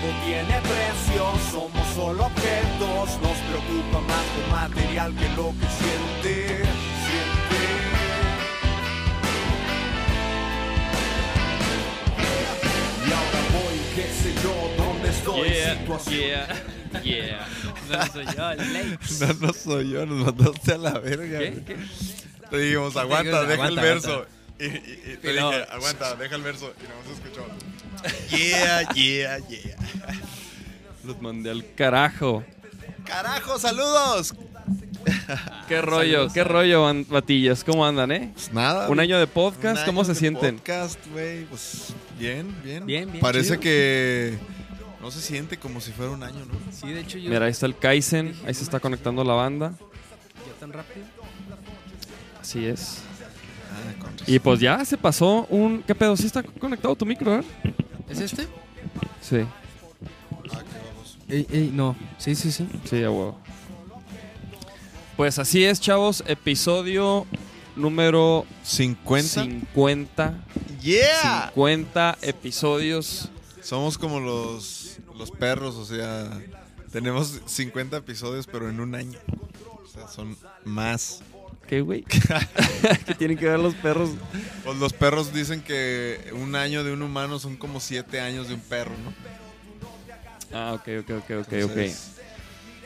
Todo tiene precio, somos solo objetos, nos preocupa más lo material que lo que siente, siente. Y ahora voy, qué sé yo, dónde estoy, Yeah, situación. yeah, yeah. No soy yo, Lake. No, no soy yo, nos mandaste a la verga. ¿Qué? ¿Qué? Te dijimos, aguanta, deja aguanta, el verso. Y, y- y te dije, aguanta, deja el verso. Y no se escuchó. Yeah, yeah, yeah. Los mandé al carajo. Carajo, saludos. ¿Qué rollo? ¿Qué rollo, batillas? ¿Cómo andan, eh? Pues nada. Un año de podcast, Un ¿cómo año se de sienten? Podcast, güey, pues bien, bien. Bien, bien, Parece chido. que no se siente como si fuera un año, ¿no? Sí, de hecho yo. Mira, ahí está el Kaizen, ahí se está conectando la banda. ¿Ya tan rápido? Así es. Y pues ya se pasó un... ¿Qué pedo? ¿Sí está conectado tu micro, eh? ¿Es este? Sí, Ah. Ey, ey, no. Sí, sí, sí. sí, a huevo. Pues así es, chavos. Episodio número 50. 50. Yeah. 50 episodios. Somos como los, los perros, o sea, tenemos 50 episodios, pero en un año. O sea, son más. ¿Qué, güey? ¿Qué tienen que ver los perros? Pues los perros dicen que un año de un humano son como 7 años de un perro, ¿no? Ah, ok, ok, ok, ok, ok. Entonces,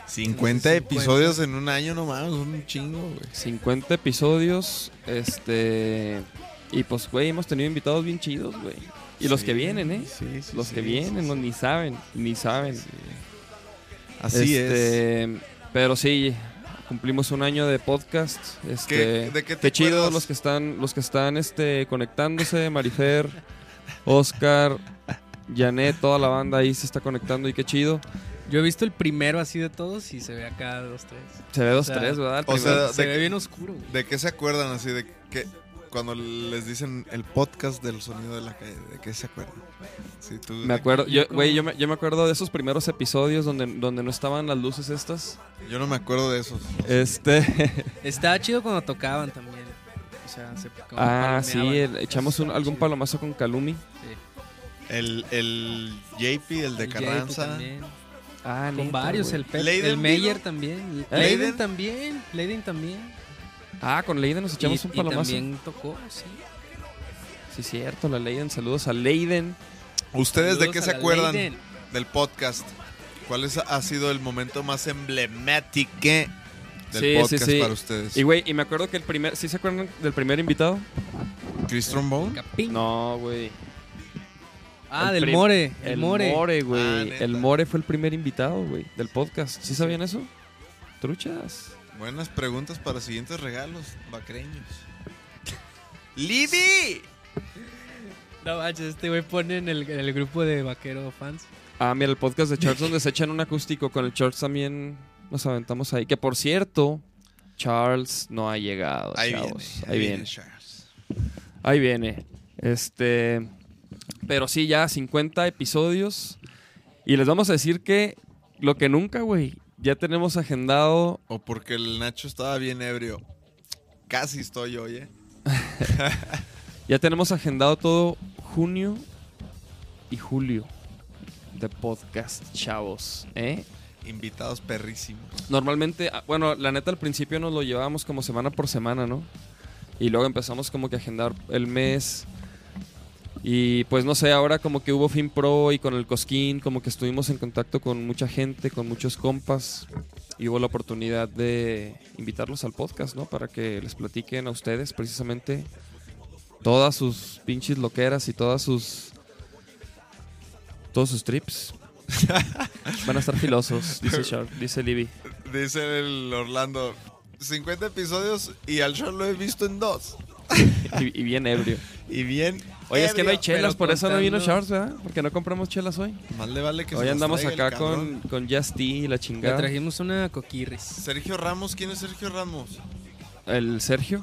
50 episodios en un año, no mames, son un chingo, güey. 50 episodios, este... Y pues, güey, hemos tenido invitados bien chidos, güey. Y los Sí, que vienen, ¿eh? sí, sí, los que vienen, no, ni saben, ni saben. Así es. Este, Pero sí, cumplimos un año de podcast. Este, ¿Qué- de qué te chido acuerdas? los que están, los que están este, conectándose, Marifer, Oscar, Janet, toda la banda ahí se está conectando y qué chido. Yo he visto el primero así de todos y se ve acá dos, tres. Se ve dos, O sea, tres, ¿verdad? El o primero. sea, se ve bien oscuro, güey. ¿De qué se acuerdan así? De que cuando les dicen el podcast del sonido de la calle, ¿de qué se acuerdan? Sí, tú, me acuerdo, yo, güey, yo me, yo me acuerdo de esos primeros episodios donde, donde no estaban las luces estas. Yo no me acuerdo de esos. Este, Estaba chido cuando tocaban también. O sea, se como ah, sí, el- echamos un- algún chido. palomazo con Calumi. Sí. El, el JP, el de El Carranza. también. Ah, Con varios, el Pep, el Meyer también. Leiden ¿Leiden? también. Leiden también. Ah, con Leiden nos echamos y, un y palomazo. también tocó, sí. Sí, cierto, la Leiden. Saludos a Leiden. ¿Ustedes de qué se acuerdan Leiden. del podcast? ¿Cuál es- ha sido el momento más emblemático del Sí, podcast sí. para ustedes? Y güey, y me acuerdo que el primer, ¿sí se acuerdan del primer invitado? ¿Chris Trombone? No, güey. Ah, El del More. El, El More. More, güey. Ah, el More fue el primer invitado, güey, del podcast. ¿Sí sabían eso? Truchas. Buenas preguntas para siguientes regalos vacreños. ¡Libby! No manches, este güey pone en el, en el grupo de vaquero fans. Ah, mira, el podcast de Charles donde se echan un acústico. Con el Charles también nos aventamos ahí. Que por cierto, Charles no ha llegado. Ahí chavos. viene, Ahí viene. Charles. Ahí viene. Este. Pero sí, ya 50 episodios. Y les vamos a decir que lo que nunca, güey. Ya tenemos agendado. O porque el Nacho estaba bien ebrio. Casi estoy hoy, ¿eh? Ya tenemos agendado todo junio y julio de podcast, chavos. ¿eh? Invitados perrísimos. Normalmente, ah, bueno, la neta al principio nos lo llevábamos como semana por semana, ¿no? Y luego empezamos como que a agendar el mes. Y pues no sé, ahora como que hubo Fin Pro y con el Cosquín, como que estuvimos en contacto con mucha gente, con muchos compas. Y hubo la oportunidad de invitarlos al podcast, ¿no? Para que les platiquen a ustedes precisamente todas sus pinches loqueras y todas sus. Todos sus trips. Van a estar filosos, dice Sharp, dice Libby. Dice el Orlando. 50 episodios y al show lo he visto en dos. y, y bien ebrio. Y bien. Oye, es que no hay chelas, por eso no vino Shorts, ¿verdad? Porque no compramos chelas hoy. Más le vale que se Hoy andamos acá con, con Just y la Le chingada. trajimos una coquirris. Sergio Ramos, ¿quién es Sergio Ramos? El Sergio.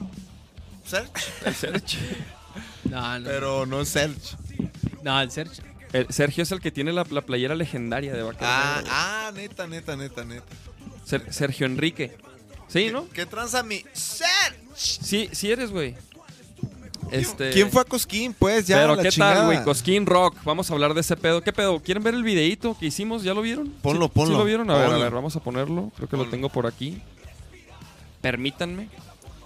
Sergio. El Sergio. No, no. Pero no es Sergio. No, el Sergio. El Sergio es el que tiene la, la playera legendaria de Vaquero Ah, ah, neta, neta, neta, neta. Ser- Sergio Enrique. Sí, ¿no? ¿Qué tranza mi Sergio? Sí, sí eres, güey. Este... ¿Quién fue a Cosquín? Pues ya. Pero la qué chingada. tal, güey, Cosquín Rock. Vamos a hablar de ese pedo. ¿Qué pedo? ¿Quieren ver el videíto que hicimos? ¿Ya lo vieron? Ponlo, ¿Sí- ponlo, ¿Sí lo vieron? A ver, a ver, vamos a ponerlo. Creo que lo tengo por aquí. Permítanme.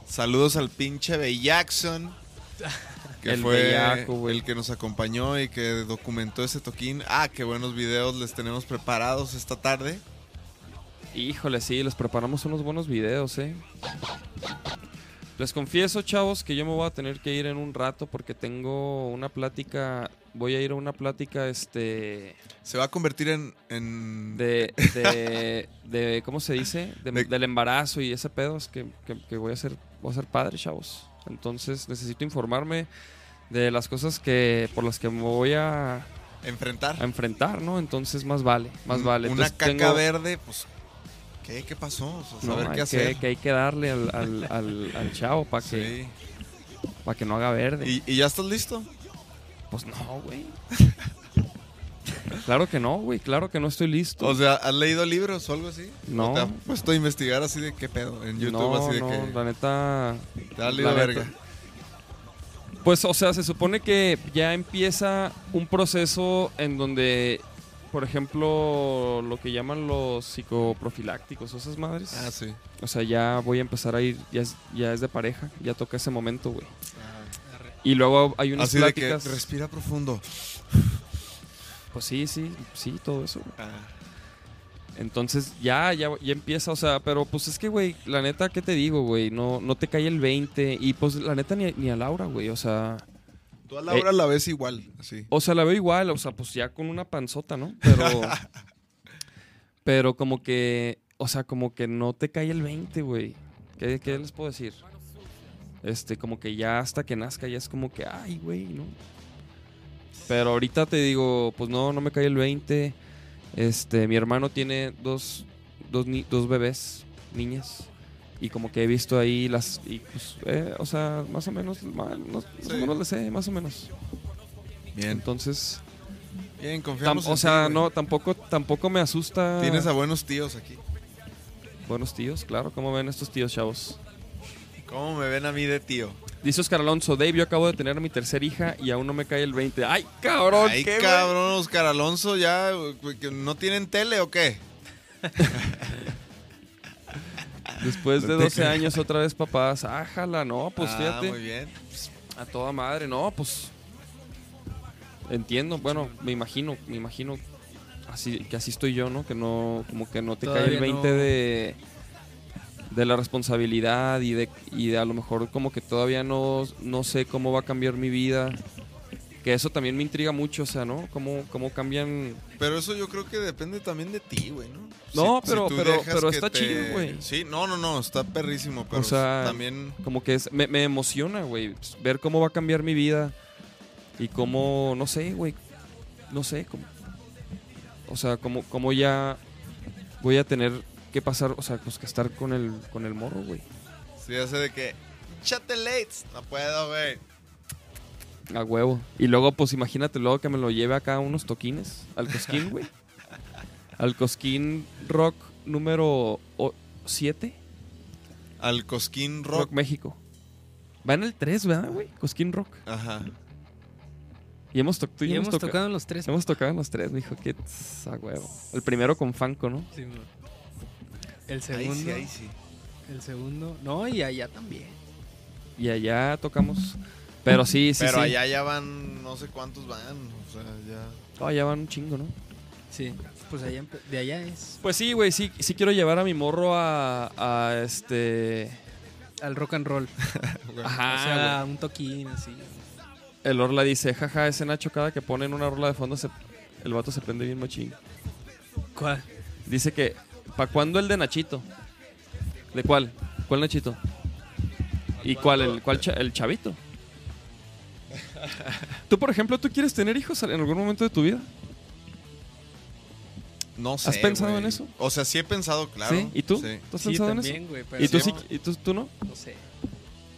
Saludos al pinche Bellaxon. Que El fue bellaco, el que nos acompañó y que documentó ese toquín. Ah, qué buenos videos les tenemos preparados esta tarde. Híjole, sí, les preparamos unos buenos videos, eh. Les confieso, chavos, que yo me voy a tener que ir en un rato porque tengo una plática. Voy a ir a una plática, este. Se va a convertir en. en- De. de, de- ¿Cómo se dice? De- De- del embarazo y ese pedo. Es que, que- que voy a ser. Voy a ser padre, chavos. Entonces necesito informarme de las cosas que. por las que me voy a, enfrentar. a enfrentar, ¿no? Entonces más vale. Más vale. Una Entonces, caca tengo- verde, pues. ¿Qué? ¿Qué pasó? O sea, No, saber qué hacer. que hay que darle al, al, al, al chavo para que, Sí. pa' que no haga verde. ¿Y, y ya estás listo? Pues no, güey. claro que no, güey. Claro que no estoy listo. O sea, ¿has leído libros o algo así? No. ¿O ¿Te has puesto a investigar así de qué pedo? En YouTube, no, así de no, que. la neta. Te leído verga. neta. Pues, o sea, se supone que ya empieza un proceso en donde, por ejemplo, lo que llaman los psicoprofilácticos, o esas madres. Ah, sí. O sea, ya voy a empezar a ir, ya es, ya es de pareja, ya toca ese momento, güey. Y luego hay unas Así de que pláticas. respira profundo. Pues sí, sí, sí, todo eso. Ah. Entonces ya, ya, ya empieza, o sea, pero pues es que, güey, la neta, ¿qué te digo, güey? No, no te cae el 20 y pues la neta ni, ni a Laura, güey, o sea... Tú a Laura Eh, la ves igual, así. O sea, la veo igual, o sea, pues ya con una panzota, ¿no? Pero... pero como que, o sea, como que no te cae el 20, güey. ¿Qué, ¿Qué les puedo decir? Este, como que ya hasta que nazca ya es como que, ay, güey, ¿no? Pero ahorita te digo, pues no, no me cae el 20. Este, mi hermano tiene dos, dos, dos bebés, niñas. Y como que he visto ahí las... Y pues, eh, o sea, más o menos, ma- no- más Sí. o menos le sé, más o menos. Bien, Entonces, bien, confiamos o sea, no, tampoco, tampoco me asusta. Tienes a buenos tíos aquí. Buenos tíos, claro. ¿Cómo ven estos tíos, chavos? ¿Cómo me ven a mí de tío? Dice Oscar Alonso, Dave, yo acabo de tener a mi tercera hija y aún no me cae el 20. ¡Ay, cabrón! Ay, qué cabrón, Oscar Alonso, ya, ¿no tienen tele o qué? Después de No te 12 creo. años otra vez papás. Ájala, no, pues ah, fíjate. muy bien. A toda madre, no, pues. Entiendo, bueno, me imagino, me imagino así, que así estoy yo, ¿no? Que no, como que no te cae el Todavía 20 no. de, de la responsabilidad y de, y de a lo mejor como que todavía no, no sé cómo va a cambiar mi vida. Que eso también me intriga mucho, o sea, ¿no? Cómo, cómo cambian Pero eso yo creo que depende también de ti, güey, ¿no? No, Si- pero- pero- pero está chido, güey. Sí, no, no, no, está perrísimo, pero O sea, también... como que es, me, me emociona, güey, pues, ver cómo va a cambiar mi vida y cómo, no sé, güey, no sé, cómo, o sea, cómo, cómo ya voy a tener que pasar, o sea, pues que estar con el, con el morro, güey, Sí, hace de que... Chate lates. No puedo, güey. A huevo. Y luego, pues imagínate luego que me lo lleve acá a unos toquines, al cosquín, güey, al cosquín rock número 7, Al Cosquín rock. Rock. México. Va en el 3, ¿verdad, güey? Cosquín Rock. Ajá. Y hemos, to- y Y hemos toca- tocado en los tres. Hemos tocado en los tres, dijo que a huevo. El primero con Fanco, ¿no? Sí, el Ahí segundo. sí, ahí sí. El segundo. No, y allá también. Y allá tocamos. Pero sí, sí, Pero sí. allá ya van, no sé cuántos van, o sea, ya... Oh, allá van un chingo, ¿no? Sí. Pues allá, de allá es. Pues sí, güey, sí, sí quiero llevar a mi morro a, a este... Al rock and roll. Ajá, o sea, un toquín así. El Orla dice, jaja, ese Nacho cada que ponen una rola de fondo se- el vato se prende bien machín. ¿Cuál? Dice que, ¿pa' cuándo el de Nachito? ¿De cuál? ¿Cuál Nachito? ¿Y cuál? ¿El, cuál cha- el chavito? Tú, por ejemplo, ¿tú quieres tener hijos en algún momento de tu vida? No sé. ¿Has pensado güey. en eso? O sea, sí he pensado, claro. ¿Sí? ¿Y tú? Sí. ¿Tú has Sí, pensado en también, eso? güey. pero ¿Y tú, no, sí, ¿Y tú, tú no? No sé.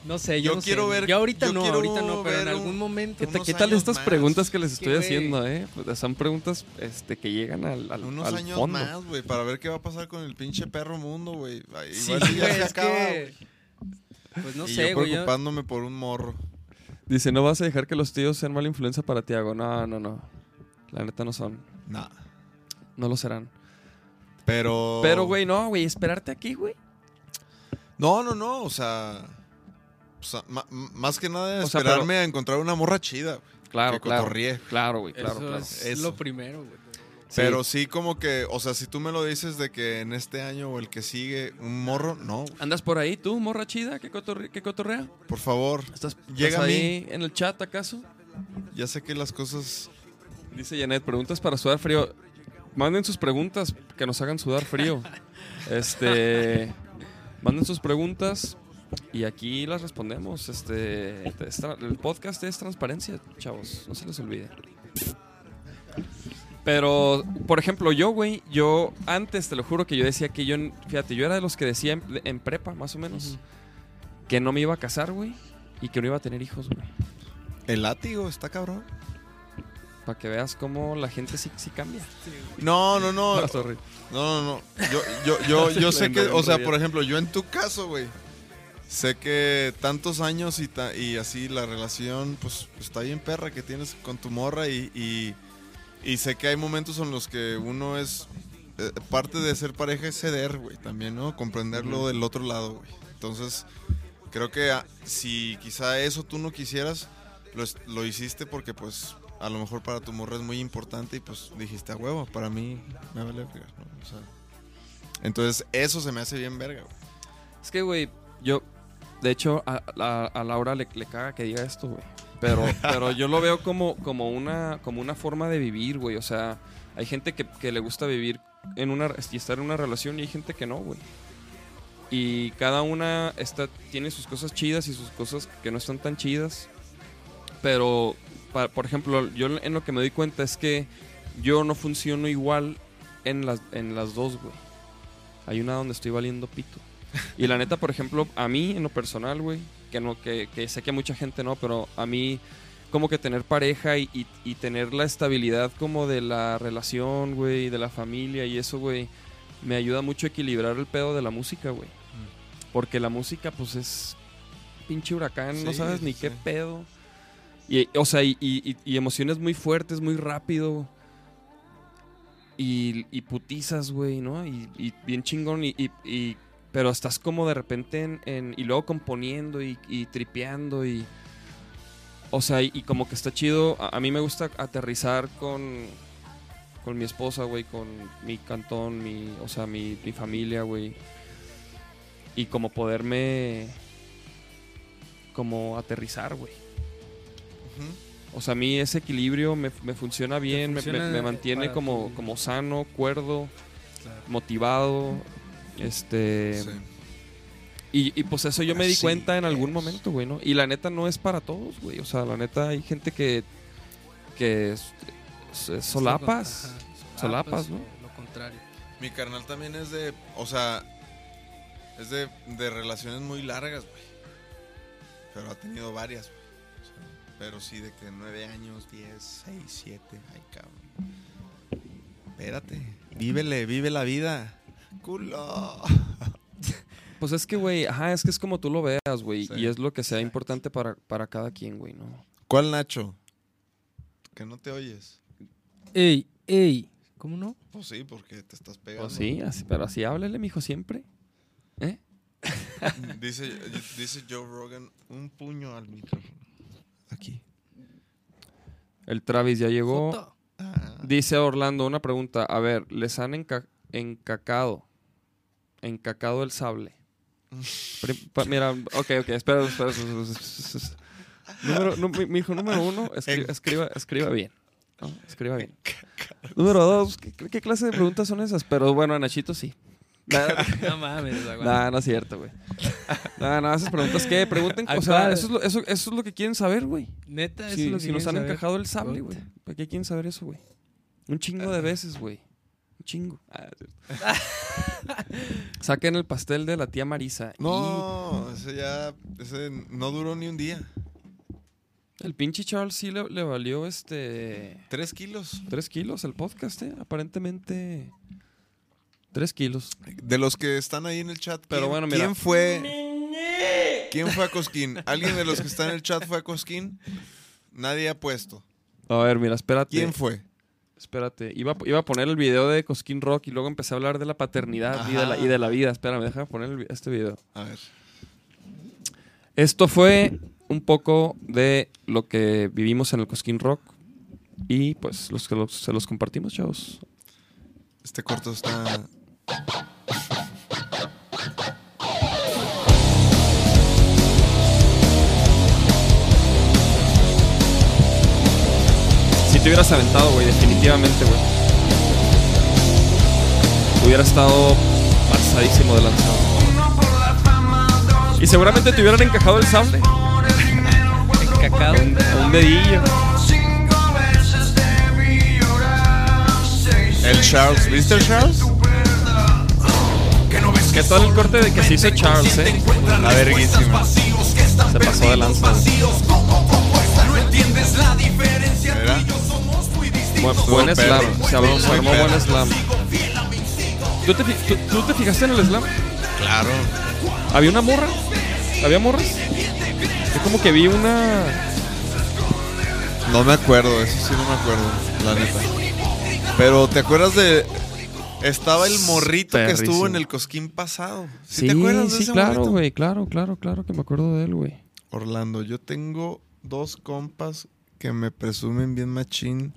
No sé, yo, Yo no quiero sé. ver- Yo ahorita yo no, quiero ahorita no, pero en algún momento. ¿Qué, tal- estas más. preguntas que les estoy haciendo, eh? Pues son preguntas este, que llegan al, al, Unos al años fondo. más, güey, para ver qué va a pasar con el pinche perro mundo, güey. Ahí Sí, igual ya se acaba, que- güey. Pues no y sé, yo güey. yo- preocupándome por un morro. Dice, no vas a dejar que los tíos sean mala influencia para Tiago. No, no, no. La neta no son. Nah. No lo serán. Pero. Pero, güey, no, güey. Esperarte aquí, güey. No, no, no. O sea. o sea, más que nada O sea, esperarme a encontrar una morra chida, güey. Claro, que claro. cotorríe. Claro, güey, claro, eso claro. es Eso. lo primero, güey. Sí. Pero sí, como que, o sea, si tú me lo dices de que en este año o el que sigue, un morro, no, ¿Andas por ahí tú, morra chida? ¿Qué, cotorre- qué cotorrea? por favor. ¿Estás, Llega estás a mí. ahí en el chat, acaso? Ya sé que las cosas. Dice Janet, preguntas para sudar frío. Manden sus preguntas que nos hagan sudar frío. este. Manden sus preguntas y aquí las respondemos. Este. el podcast es transparencia, chavos. No se les olvide. Pero, por ejemplo, yo, güey, yo antes te lo juro que yo decía que yo, fíjate, yo era de los que decía en, en prepa, más o menos, que no me iba a casar, güey, y que no iba a tener hijos, güey. El látigo está cabrón. Para que veas cómo la gente sí, sí cambia. No, no, no. Ah, sorry. No, no, no. Yo, yo, yo, yo sé que, o sea, por ejemplo, yo en tu caso, güey, sé que tantos años y, ta- y así la relación, pues está bien perra que tienes con tu morra y, y, y sé que hay momentos en los que uno es, eh, parte de ser pareja es ceder, güey, también, ¿no? Comprenderlo Ujú. del otro lado, güey. Entonces, creo que ah, si quizá eso tú no quisieras, lo, lo hiciste porque pues a lo mejor para tu morra es muy importante y pues dijiste a huevo, para mí me vale verga, ¿no? O sea, entonces eso se me hace bien verga, güey. Es que, güey, yo, de hecho, a, a- a Laura le, le caga que diga esto, güey. Pero, pero yo lo veo como, como, una, como una forma de vivir, güey. O sea, hay gente que, que le gusta vivir en una, y estar en una relación y hay gente que no, güey. Y cada una está, tiene sus cosas chidas y sus cosas que no están tan chidas. Pero, pa- por ejemplo, yo en lo que me doy cuenta es que yo no funciono igual en las, en las dos, güey. Hay una donde estoy valiendo pito. Y la neta, por ejemplo, a mí en lo personal, güey, que no, que, que sé que mucha gente no, pero a mí como que tener pareja y, y- y tener la estabilidad como de la relación, güey, de la familia y eso, güey, me ayuda mucho a equilibrar el pedo de la música, güey. Porque la música, pues es pinche huracán, no sabes ni sí. qué pedo. Y, o sea, y, y- y- emociones muy fuertes, muy rápido. Y, putizas, güey, ¿no? Y, bien chingón. Y- pero estás como de repente en, en- y luego componiendo y, y tripeando y... O sea, y, y como que está chido. A, a mí me gusta aterrizar con, con mi esposa, güey, con mi cantón, mi, o sea, mi, mi familia, güey. Y como poderme... Como aterrizar, güey. O sea, a mí ese equilibrio me, me funciona bien, me- funciona me, me mantiene como, como sano, cuerdo, Claro. motivado. Este. Sí. Y, y pues eso yo me di cuenta en algún es. momento, güey, ¿no? Y la neta no es para todos, güey. O sea, la neta hay gente que. que es- es- solapas. Ajá, Solapas, ¿no? o Lo contrario. Mi carnal también es de, o sea, es de, de relaciones muy largas, güey. Pero ha tenido varias, güey. O sea, pero sí de que nueve años, diez, seis, siete, ay cabrón. Espérate, vívele, vive la vida. Culo. Pues es que, güey, ajá, es que es como tú lo veas, güey. Sí. Y es lo que sea importante para, para cada quien, güey, ¿no? ¿Cuál Nacho? Que no te oyes. Ey, ey. ¿Cómo no? Pues sí, porque te estás pegando. Pues sí, así, pero así háblele, mijo, siempre. ¿Eh? Dice, dice Joe Rogan, un puño al micrófono. Aquí. El Travis ya llegó. Ah. Dice Orlando una pregunta. A ver, ¿les han enca- encacado? Encacado el sable. Mira, ok, ok, espera, espera. espera, espera, espera. Número, mi, mi hijo número uno, escri- escriba, escriba bien. ¿no? Escriba bien. Número dos, ¿qué, qué clase de preguntas son esas? Pero bueno, a Nachito sí. No mames, güey. nah, no es cierto, güey. No, no, esas preguntas, ¿qué? Pregunten, o sea, eso es, lo, eso, eso es lo que quieren saber, güey. Neta, eso Si, es lo que si nos han saber. encajado el sable, güey. ¿Para qué quieren saber eso, güey? Un chingo de veces, güey. Un chingo. Ah. Saquen el pastel de la tía Marisa. No, ese ya. Ese no duró ni un día. El pinche Charles sí le, le valió este. Tres kilos. Tres kilos el podcast, ¿eh? Aparentemente. Tres kilos. De los que están ahí en el chat. Pero ¿quién- bueno, mira. ¿Quién fue? ¿Quién fue a Cosquín? ¿Alguien de los que está en el chat fue a Cosquín? Nadie ha puesto. A ver, mira, espérate. ¿Quién fue? Espérate. Iba, a- iba a poner el video de Cosquín Rock y luego empecé a hablar de la paternidad y de la, y de la vida. Espérame, déjame poner el este video. A ver. Esto fue un poco de lo que vivimos en el Cosquín Rock. Y pues los que los- se los compartimos, chavos. Este corto está. Te hubieras aventado, güey, definitivamente, güey. Hubiera estado pasadísimo de lanzado. Y seguramente te hubieran encajado el sable. Cacao. Un, un dedillo. El Charles. ¿Viste el Charles? Que todo el corte de que se hizo Charles, eh. La verguísima. Se pasó de lanza. Buen slam. Se armó, se armó buen slam. ¿Tú te, tú- tú te fijaste en el slam? Claro. ¿Había una morra? ¿Había morras? Yo como que vi una... No me acuerdo, eso sí no me acuerdo, la neta. Pero ¿te acuerdas de estaba el morrito que estuvo en el Cosquín pasado? ¿Sí, Sí, te acuerdas de sí, ese claro, güey, claro, claro, claro que me acuerdo de él, güey. Orlando, yo tengo dos compas que me presumen bien machín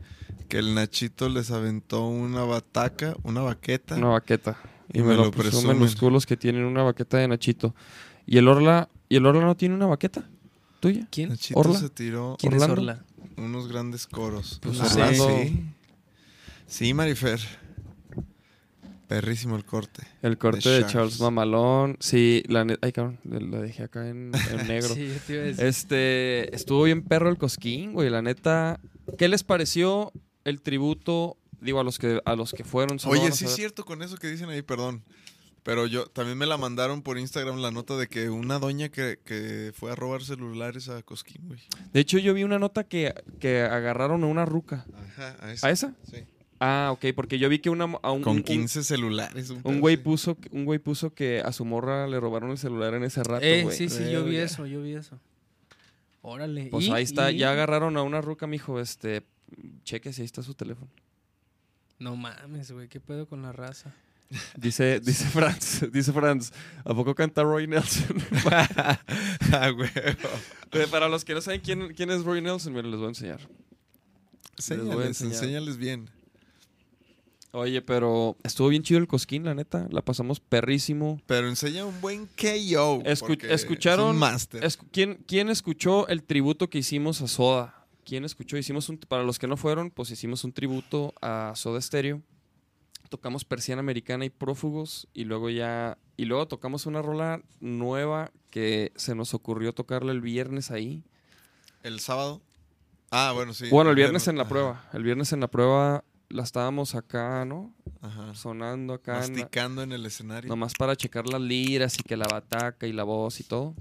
que el Nachito les aventó una bataca, una baqueta. Una baqueta. Y, Y me, me lo lo presumen presumen. los culos que tienen una baqueta de Nachito. ¿Y el Orla, ¿y el Orla no tiene una baqueta tuya? ¿Quién? Nachito Orla. se tiró ¿Quién Orlando. es Orla? unos grandes coros. Pues Orlando. sí. Sí, Marifer. Perrísimo el corte. El corte De de, Charles. Mamalón. Sí, la neta... Ay, cabrón, la dejé acá en, en negro. Sí, yo te iba a decir. Este, estuvo bien perro el cosquín, güey, la neta. ¿Qué les pareció el tributo, digo, a los que a los que fueron? Oye, sí es cierto con eso que dicen ahí, perdón. Pero yo también me la mandaron por Instagram la nota de que una doña que, que fue a robar celulares a Cosquín, güey. De hecho, yo vi una nota que, que agarraron a una ruca. Ajá, a ¿A esa? Sí. Ah, ok, porque yo vi que una a un, Con un- 15 celulares. Un, un güey puso un güey puso que a su morra le robaron el celular en ese rato, Eh, güey. sí, sí, yo vi eso, yo vi eso. Órale. Pues ¿y? ahí está, ¿y? ya agarraron a una ruca, mijo, este cheque si ahí está su teléfono. No mames, güey, ¿qué pedo con la raza? Dice, dice Franz, dice Franz, ¿a poco canta Roy Nelson? ah, güey. Para los que no saben quién, quién es Roy Nelson, miren, les voy a enseñar. voy a enseñar. enséñales bien. Oye, pero estuvo bien chido el cosquín, la neta. La pasamos perrísimo. Pero enseña un buen KO. Escu- escucharon- Es un. Escu- ¿quién, ¿Quién escuchó el tributo que hicimos a Soda? ¿Quién escuchó? Hicimos un, para los que no fueron, pues hicimos un tributo a Soda Stereo. Tocamos Persiana Americana y Prófugos y luego ya y luego tocamos una rola nueva que se nos ocurrió tocarla el viernes ahí. ¿El sábado? Ah, bueno, sí. bueno, el viernes en la prueba. El viernes en la prueba la estábamos acá, ¿no? Ajá. Sonando acá. Masticando en el escenario. Nomás para checar las liras y que la bataca y la voz y todo.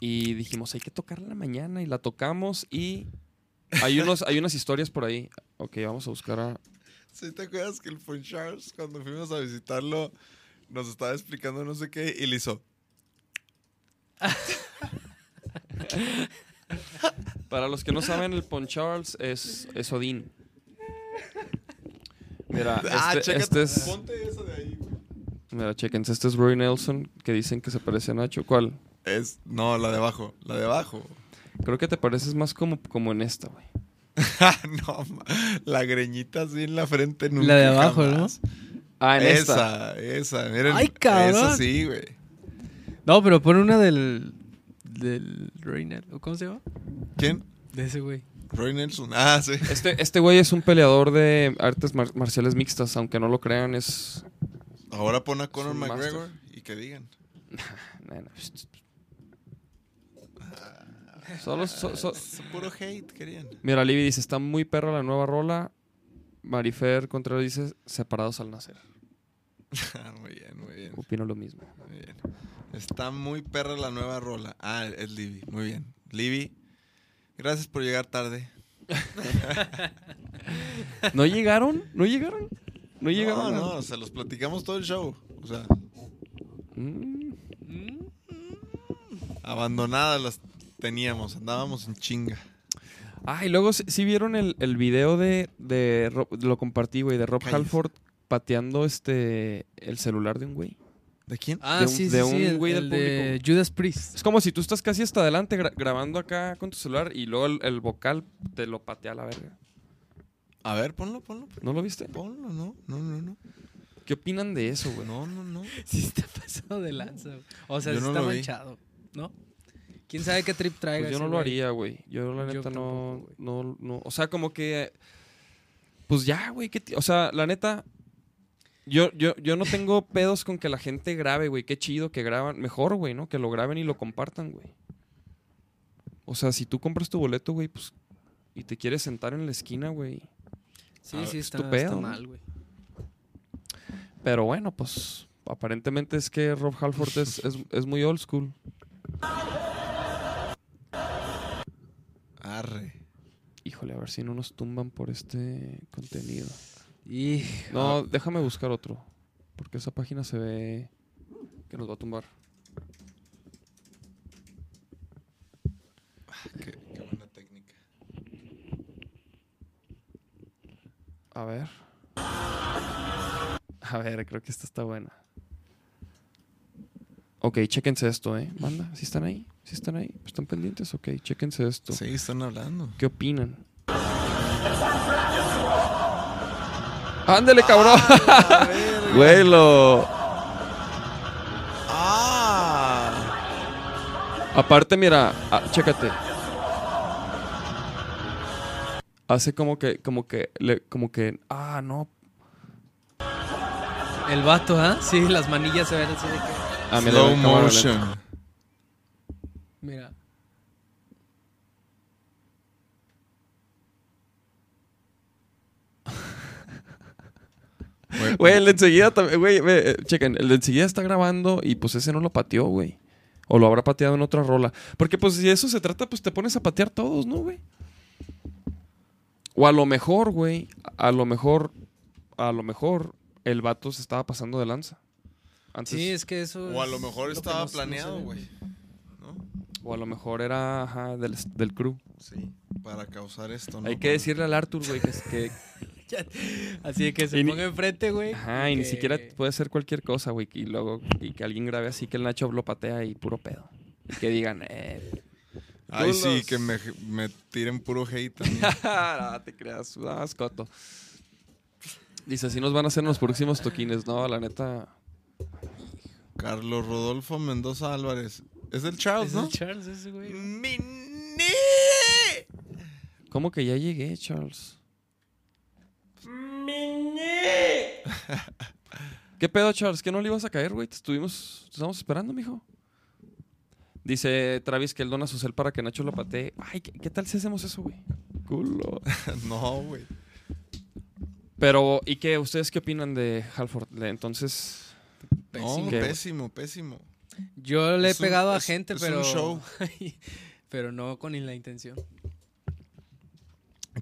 Y dijimos, hay que tocarla la mañana y la tocamos y hay, unos, hay unas historias por ahí. Ok, vamos a buscar a... ¿Sí te acuerdas que el Fun Charles, cuando fuimos a visitarlo, nos estaba explicando no sé qué y le hizo? Para los que no saben, el Pon Charles es, es Odín. Mira, ah, este, este es... Ponte eso de ahí, güey. Mira, chequense, este es Roy Nelson, que dicen que se parece a Nacho. ¿Cuál? Es, no, la de abajo, la de abajo. Creo que te pareces más como, como en esta, güey. no, la greñita así en la frente nunca. La de abajo, jamás. Ah, en esta. Esa, esa, miren. Ay, cabrón. Esa sí, güey. No, pero pon una del. Del Reynel. ¿o ¿Cómo se llama? ¿Quién? De ese güey. Roy Nelson. Ah, sí. Este, este güey es un peleador de artes mar- marciales mixtas, aunque no lo crean, es... Ahora pon a Conor master. McGregor y que digan. Pst. Solo, so- so- Es puro hate, querían. Mira, Libby dice, está muy perra la nueva rola. Marifer Contreras dice, separados al nacer. muy bien, muy bien, Opino lo mismo. muy bien. Está muy perra la nueva rola. Ah, es Libby, muy bien. Libby, gracias por llegar tarde. ¿No llegaron? ¿No llegaron? ¿No No, llegaron? no, se los platicamos todo el show. O sea, Mm, abandonadas las teníamos, andábamos en chinga. Ah, y luego si vieron el, el video de, de Rob- lo compartí, güey, de Rob. Halford pateando este el celular de un güey. ¿De quién? Ah, de un- sí, sí, de sí, un el, güey del el de Judas Priest. Es como si tú estás casi hasta adelante gra- grabando acá con tu celular y luego el, el vocal te lo patea a la verga. A ver, ponlo, ponlo. ¿No lo viste? Ponlo, no, no, no, no. ¿Qué opinan de eso, güey? No, no, no. Sí está pasado de lanza. güey. O sea, sí no está vi. manchado, ¿no? ¿Quién sabe qué trip traiga Pues yo ese no lo güey? haría, güey. Yo la neta no, tampoco, no, no, o sea, como que, pues ya, güey, ¿qué ti- o sea, la neta, yo, yo, yo no tengo pedos con que la gente grabe, güey, qué chido que graban, mejor, güey, ¿no? Que lo graben y lo compartan, güey. O sea, si tú compras tu boleto, güey, pues, y te quieres sentar en la esquina, güey. Sí, Ah, sí, es está, tu pedo, está ¿no? mal, güey. Pero bueno, pues, aparentemente es que Rob Halford es, es, es muy old school. Arre. Híjole, a ver si no nos tumban por este contenido. Y No, déjame buscar otro. Porque esa página se ve que nos va a tumbar. Qué, qué buena técnica. A ver. A ver, creo que esta está buena. Ok, chéquense esto, ¿eh? Manda, ¿sí están ahí? ¿Sí están ahí? ¿Están pendientes? Ok, chéquense esto. Sí, están hablando. ¿Qué opinan? ¡Ándale, cabrón! Güey, lo... ¡Ah! Aparte, mira, ah, chécate. Hace como que, como que, le- como que, ah, no. el vato, ¿ah? Sí, las manillas se ven así de que... Ah, mira, Slow motion. Mira. Güey, el de enseguida también, güey, ve, eh, chequen, el de enseguida está grabando y pues ese no lo pateó, güey. O lo habrá pateado en otra rola. Porque pues si eso se trata, pues te pones a patear todos, ¿no, güey? O a lo mejor, güey, a lo mejor, a lo mejor el vato se estaba pasando de lanza. Antes, Sí, es que eso... O a lo mejor lo estaba no- planeado, güey. ¿No? O a lo mejor era ajá, del, del crew. Sí, para causar esto, ¿no? Hay que decirle al Arthur, güey, que Así de que se Y ni- ponga enfrente, güey. ajá, y ni siquiera puede ser cualquier cosa, güey. Y luego, y que alguien grabe así que el Nacho lo patea y puro pedo. Y que digan, eh, Ay, sí, que me, me tiren puro hate también. no te creas, no, Coto. Dice, así nos van a hacer en los próximos toquines. No, la neta. Carlos Rodolfo Mendoza Álvarez. Es del ¿Es Charles, el ¿no? Charles ese, güey? ¡Mi ¿Cómo que ya llegué, Charles? ¿Qué pedo, Charles? ¿Qué no le ibas a caer, güey? Te estuvimos, te estamos esperando, mijo. Dice Travis que él dona su cel para que Nacho lo patee. Ay, ¿qué, qué tal si hacemos eso, güey? Culo. No, güey. Pero, ¿y qué? ¿Ustedes qué opinan de Halford? Entonces, No, ¿Qué? pésimo, pésimo. Yo le he un- pegado a es- gente, es un pero... show. pero no con la intención.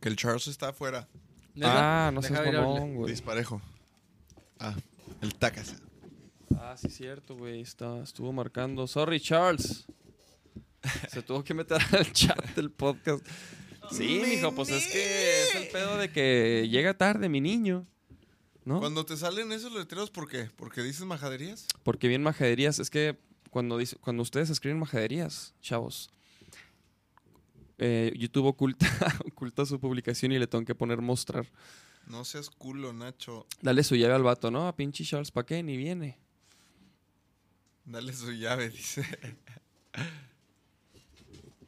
Que el Charles está afuera. ¿Neta? ah, no seas mamón, güey. Disparejo. Ah, el Tacas. Ah, sí, cierto, güey. Está, estuvo marcando. Sorry, Charles. Se tuvo que meter al chat del podcast. Sí, mijo, pues es que es el pedo de que llega tarde, mi niño. ¿No? Cuando te salen esos letreros, ¿por qué? ¿Porque dices majaderías? Porque bien majaderías. Es que cuando, dice, cuando ustedes escriben majaderías, chavos, eh, YouTube oculta, oculta su publicación y le tengo que poner mostrar. No seas culo, Nacho. Dale su llave al vato, ¿no? A pinche Charles, ¿pa' qué? Ni viene. Dale su llave, dice.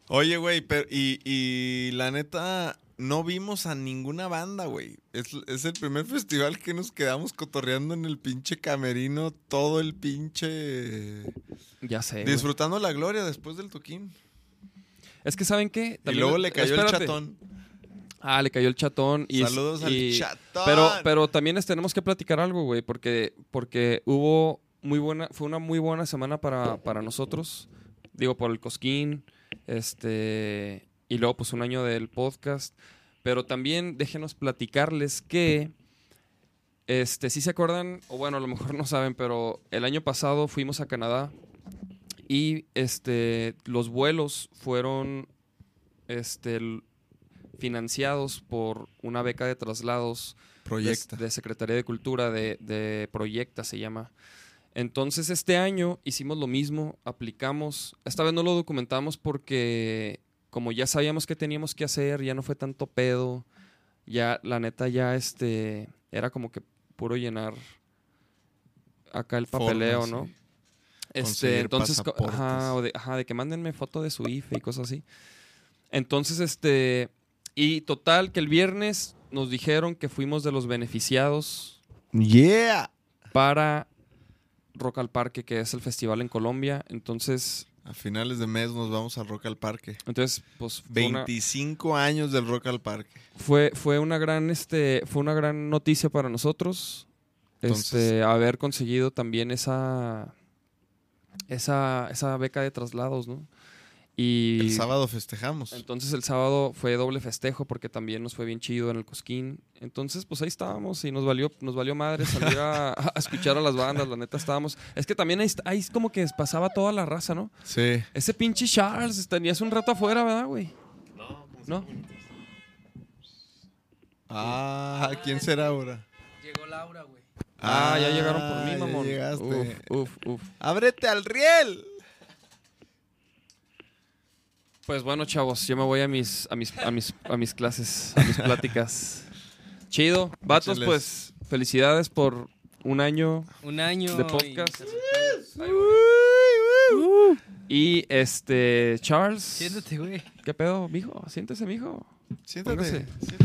Oye, güey, pero y, y la neta, no vimos a ninguna banda, güey. Es, es el primer festival que nos quedamos cotorreando en el pinche camerino todo el pinche... Ya sé. Disfrutando la gloria después del toquín. Es que, ¿saben qué? Y luego le cayó el chatón. Ah, le cayó el chatón. Y, Saludos al y- chatón. Pero, pero también les tenemos que platicar algo, güey, porque, porque hubo muy buena, fue una muy buena semana para, para nosotros. Digo, por el Cosquín, este, y luego pues un año del podcast. Pero también déjenos platicarles que, este, si se acuerdan, o bueno, a lo mejor no saben, pero el año pasado fuimos a Canadá y este, los vuelos fueron, este, financiados por una beca de traslados Proyecta. de, de Secretaría de Cultura, de, de Proyecta se llama. Entonces este año hicimos lo mismo, aplicamos, esta vez no lo documentamos porque como ya sabíamos qué teníamos que hacer, ya no fue tanto pedo, ya la neta ya este era como que puro llenar acá el papeleo. ¿no? Este, entonces, ajá, o de, ajá, de que mándenme foto de su IFE y cosas así. Entonces, este, y total, que el viernes nos dijeron que fuimos de los beneficiados Yeah. para Rock al Parque, que es el festival en Colombia. Entonces, A finales de mes nos vamos al Rock al Parque. entonces pues fue una, 25 años del Rock al Parque. fue, fue una gran, este, fue una gran noticia para nosotros. Entonces- este, haber conseguido también esa, esa, esa beca de traslados, ¿no? Y El sábado festejamos. Entonces el sábado fue doble festejo porque también nos fue bien chido en el Cosquín. Entonces, pues ahí estábamos y nos valió, nos valió madre salir a, a escuchar a las bandas, la neta estábamos. Es que también ahí, ahí como que pasaba toda la raza, ¿no? Sí. Ese pinche Charles, tenías un rato afuera, ¿verdad, güey? No, ¿No? Ah, ¿quién será ahora? Llegó Laura, güey. Ah, ya llegaron por mí, ya mamón. llegaste. Uf, uf, uf. ¡Ábrete al riel! Pues bueno, chavos, yo me voy a mis, a mis, a mis, a mis clases, a mis pláticas. Chido. Vatos, pues, felicidades por un año Un año. De y- podcast. Y este, Charles. Siéntate, güey. ¿Qué pedo, mijo? Siéntese, mijo. Siéntate, Póngase. siéntate.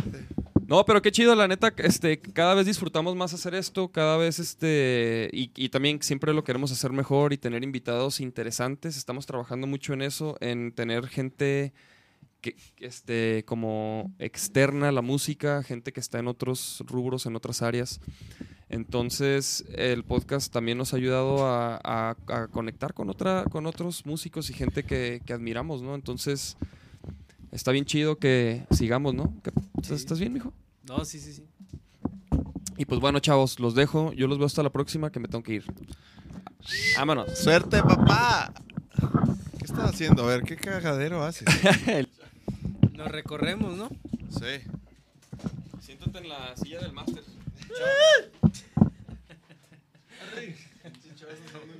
No, pero qué chido, la neta, este, cada vez disfrutamos más hacer esto, cada vez, este, y, también siempre lo queremos hacer mejor y tener invitados interesantes. Estamos trabajando mucho en eso, en tener gente que, este, como externa a la música, gente que está en otros rubros, en otras áreas. Entonces, el podcast también nos ha ayudado a, conectar con, otra, con otros músicos y gente que admiramos, ¿no? Entonces, está bien chido que sigamos, ¿no? ¿Qué- ¿Estás, Sí. estás bien, mijo? No, sí, sí, sí. Y pues bueno, chavos, los dejo. Yo los veo hasta la próxima que me tengo que ir. Vámonos. ¡Suerte, papá! ¿Qué estás haciendo? A ver, ¿qué cagadero haces? Nos recorremos, ¿no? sí. Siéntate en la silla del máster.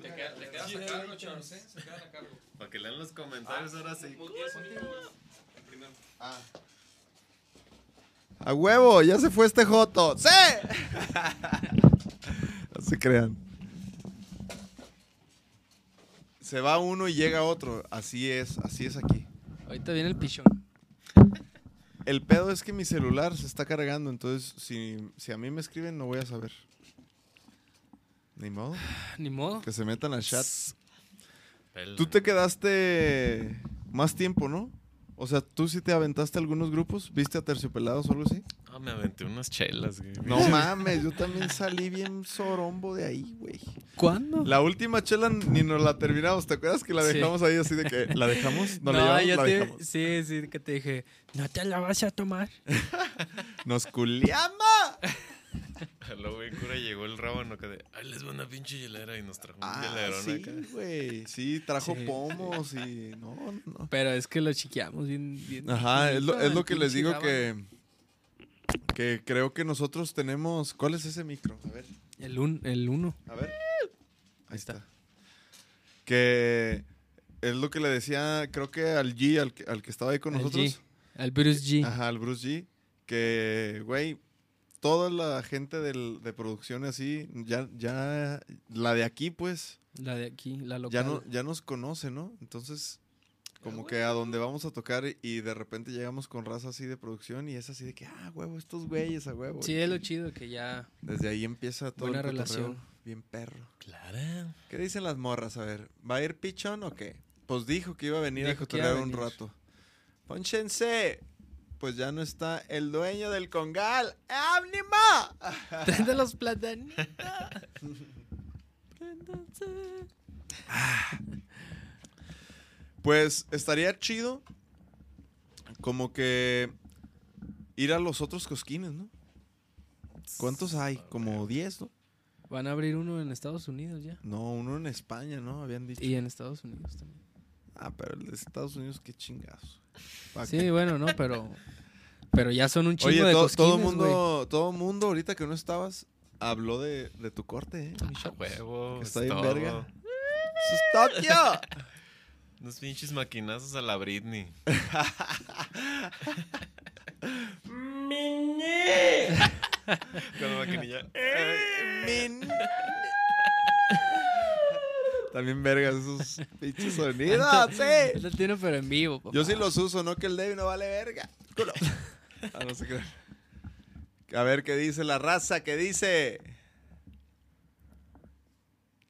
Te quedas a cargo, chavos, Se quedan a cargo. Para que lean los comentarios ahora sí. ¡A huevo! ¡Ya se fue este Joto! ¡Sí! no se crean. Se va uno y llega otro. Así es, así es aquí. Ahorita viene el pichón. El pedo es que mi celular se está cargando, entonces si, si a mí me escriben no voy a saber. Ni modo. Ni modo. Que se metan al chat. Pela. Tú te quedaste más tiempo, ¿no? O sea, ¿tú sí te aventaste algunos grupos? ¿Viste a Terciopelados o algo así? Ah, me aventé unas chelas, güey. No mames, yo también salí bien sorombo de ahí, güey. ¿Cuándo? La última chela ni nos la terminamos. ¿Te acuerdas que la Sí. dejamos ahí así de que la dejamos? No, No, la llevamos, la te. dejamos. Sí, sí, que te dije. No te la vas a tomar. Nos culiamos. Luego, güey, cura llegó el rábano que de. Ahí les va una pinche hielera y nos trajo un Ah, hielerón sí, acá. güey. Sí, trajo Sí. pomos y... No, no. Pero es que lo chiqueamos bien. bien Ajá, es lo, es lo que les digo que... Que creo que nosotros tenemos... ¿Cuál es ese micro? A ver. El, un, el uno. A ver. Ahí está. Que es lo que le decía, creo que al G, al que, al que estaba ahí con Al nosotros. G. Al Bruce G. Ajá, al Bruce G. Que, güey, toda la gente del- de producción así, ya, ya, la de aquí, pues, La de aquí, la local. ya, no, ya nos conoce, ¿no? Entonces, Como que a donde vamos a tocar y- de repente llegamos con raza así de producción y es así de que, ah, huevo, estos güeyes a huevo. Sí, es lo chido que ya. Desde ahí empieza todo Buena el cotorreo relación. bien perro. Claro. ¿Qué dicen las morras? A ver, ¿va a ir pichón o qué? Pues dijo que iba a venir a Dijo a cotorrear un rato. Pónchense. Pues ya no está el dueño del congal. ¡Ánima! Tren de los plátanitos. Pues estaría chido como que ir a los otros cosquines, ¿no? ¿Cuántos hay? Como 10, ¿no? Van a abrir uno en Estados Unidos ya. No, uno en España, ¿no? Habían dicho. Y en Estados Unidos también. Ah, pero el de Estados Unidos, qué chingados. ¿Pa' Sí, bueno, no, pero. Pero ya son un chingo Oye, de to- todo mundo, todo mundo ahorita que no estabas habló de, de tu corte, ¿eh? mi A chavo? huevo. Está bien verga. ¡Eso es Tokio! Unos pinches maquinazos a la Britney. Con la maquinilla. Min. También vergas esos pinches sonidos, sí. Él lo tiene, pero en vivo, papá. Yo sí los uso, no que el David no vale verga. Culo. Ah, no sé qué. A ver qué dice la raza, qué dice.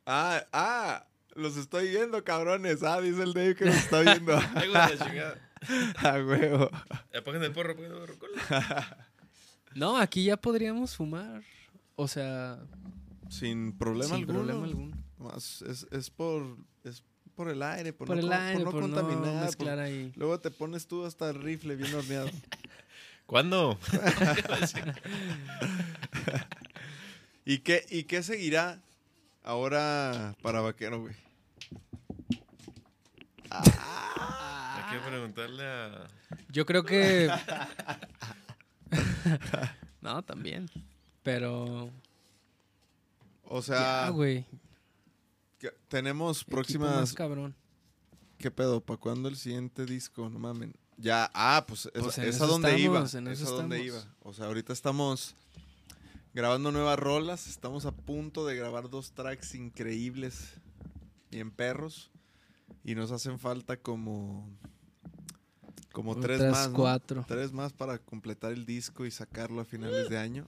Ah, ah, los estoy viendo, cabrones. Ah, dice el David que los está viendo. A huevo. Apaguen el porro, apaguen el porro. No, aquí ya podríamos fumar. O sea, Sin problema sin alguno. problema alguno. Más es, es por es por el aire, por, Por no, el co- aire, por no por no contaminar. por- mezclar ahí. Luego te pones tú hasta el rifle bien horneado. ¿Cuándo? ¿Y qué, ¿Y qué seguirá ahora para Vaquero, güey? Hay que preguntarle a. Yo creo que. no, también. Pero. O sea, ya, güey. Tenemos más próximas... cabrón. ¿Qué pedo? ¿Para cuándo el siguiente disco? No mamen. Ya, ah, pues, es, Pues en es a donde iba. estamos, en Es a donde iba. O sea, ahorita estamos grabando nuevas rolas. Estamos a punto de grabar dos tracks increíbles. Bien perros. Y nos hacen falta como... Como tres Otras más, ¿no? cuatro. Tres más para completar el disco y sacarlo a finales de año.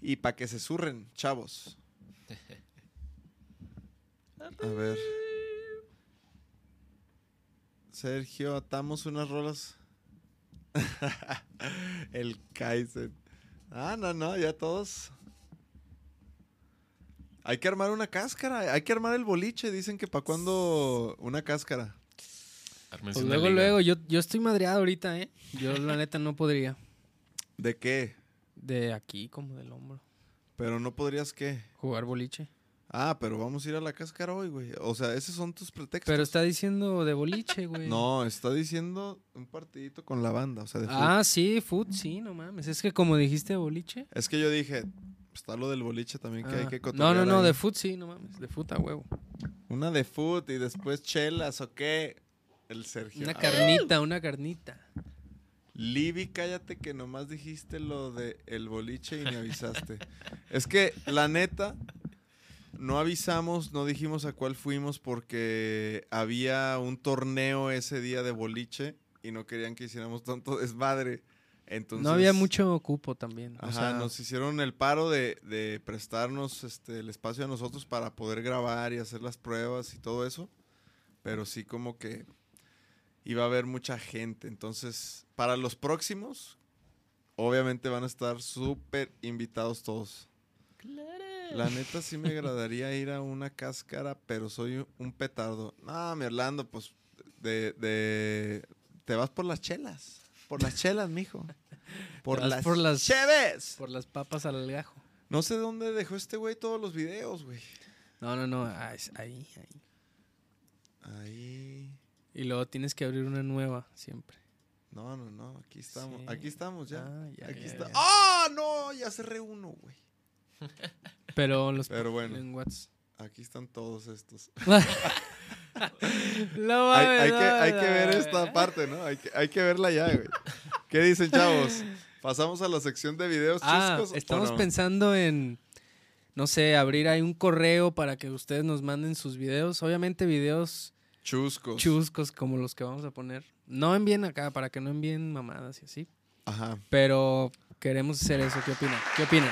Y para que se surren, chavos. A ver. Sergio, atamos unas rolas. el Kaizen. Ah, no, no, ya todos. Hay que armar una cáscara. Hay que armar el boliche. Dicen que para cuando una cáscara. Pues una luego, liga. luego, yo, yo estoy madreado ahorita, ¿eh? Yo la neta no podría. ¿De qué? De aquí, como del hombro. Pero no podrías qué. Jugar boliche. Ah, pero vamos a ir a la cáscara hoy, güey. O sea, esos son tus pretextos. Pero está diciendo de boliche, güey. No, está diciendo un partidito con la banda, o sea, de. Ah, sí, foot, sí, no mames. Es que como dijiste boliche. Es que yo dije, está lo del boliche también que hay Ah, que no, no, no, ahí. de foot sí, no mames. De foot a huevo. Una de foot y después chelas, ¿o qué? El Sergio. Una carnita, una carnita. Libby, cállate que nomás dijiste lo de el boliche y ni avisaste. es que, la neta, no avisamos, no dijimos a cuál fuimos porque había un torneo ese día de boliche y no querían que hiciéramos tanto desmadre. Entonces, no había mucho cupo también. o sea, nos hicieron el paro de, de prestarnos este, el espacio a nosotros para poder grabar y hacer las pruebas y todo eso. Pero sí como que iba a haber mucha gente. Entonces, para los próximos, obviamente van a estar súper invitados todos. La neta sí me agradaría ir a una cáscara, pero soy un petardo. No, mi Orlando, pues de, de- te vas por las chelas. Por las chelas, mijo. Por las, por las- cheves. por las papas al gajo. No sé dónde dejó este güey todos los videos, güey. No, no, no. ah, Ahí, ahí. Ahí. Y luego tienes que abrir una nueva siempre. No, no, no. Aquí estamos. Sí. Aquí estamos ya. Ah, ya, aquí ya, está. ¡Ah, no! Ya cerré uno, güey. Pero los Pero bueno. en Whats. Aquí están todos estos. No hay, que, no, hay que ver esta parte, ¿no? Hay que, hay que verla ya, güey. ¿Qué dicen, chavos? ¿Pasamos a la sección de videos Ah, chuscos? estamos pensando en, no sé, abrir ahí un correo para que ustedes nos manden sus videos. Obviamente videos Chuscos. chuscos como los que vamos a poner. No envíen acá, para que no envíen mamadas y así. Ajá. Pero queremos hacer eso. ¿Qué opinan? ¿Qué opinan?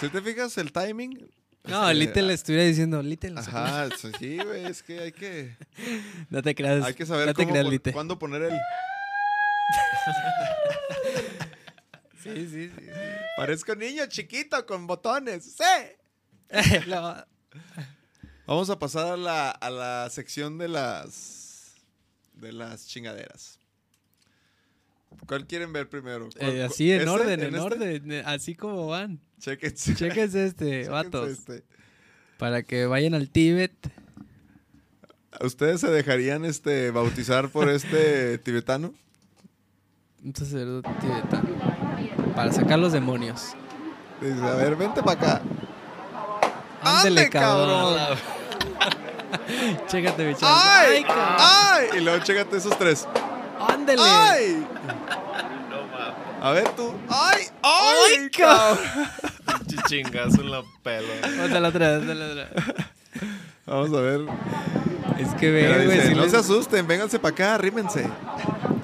Si te fijas el timing. No, este, Little le estuviera diciendo, Little. Ajá, sí, güey, es que hay que, No te creas. hay que saber no cómo creas, cuándo poner el... Sí, sí, sí. Parezco niño chiquito con botones. ¡Sí! sí. No, Vamos a pasar a la, a la sección de las... De las chingaderas. ¿Cuál quieren ver primero? ¿Cuál- eh, así en este? orden, en, este? orden, eh, así como van. Chéquense. Chéquense este, Chéquense vatos. este. Para que vayan al Tíbet. ¿Ustedes se dejarían este bautizar por este tibetano? Un sacerdote tibetano. Para sacar los demonios. Dice, a ver, vente para acá. Ándele, ¡Ande, cabrón. cabrón! Chécate, mi chavo. ¡Ay! cabrón. ¡Ay! Y luego chécate esos tres. Ándele. ¡Ay! No mames. A ver tú. ¡Ay! ¡Ay! cabrón! Pinche chingazo en la pelo. Otra, la otra, otra, la otra. Vamos a ver. Es que Mira, ve, güey. si no les- se asusten, vénganse para acá, arrímense.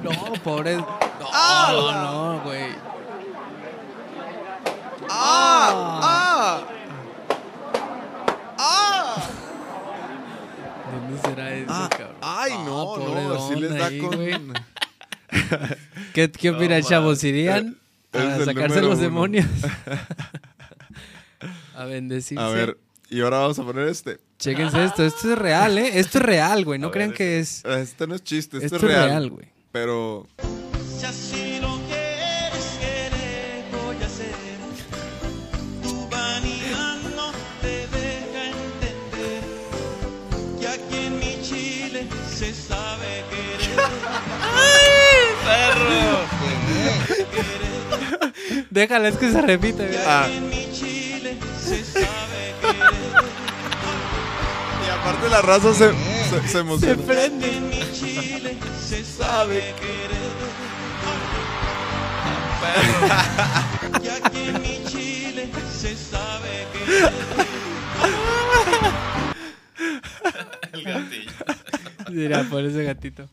No, pobre. No, Ah. no, no, güey. ¡Ah! ¡Ah! ¡Ah! ¿Dónde será eso, Ah, cabrón? ¡Ay, Ah, no! No, así les da con... ¿Qué, qué opinan, No, chavos? ¿Irían a sacarse los demonios? a bendecirse. A ver, y ahora vamos a poner este. Chéquense esto. Esto es real, ¿eh? Esto es real, güey. No A crean ver, que es. Este no es chiste, este Esto es es real. real, güey. Pero Déjala, es que se repite, güey. Ah. En mi Chile se sabe querer. Y aparte la raza se, se, se Se emociona. prende. En mi Chile se sabe querer. Y aquí en mi Chile se sabe querer. El gatillo. Mira, por ese gatito.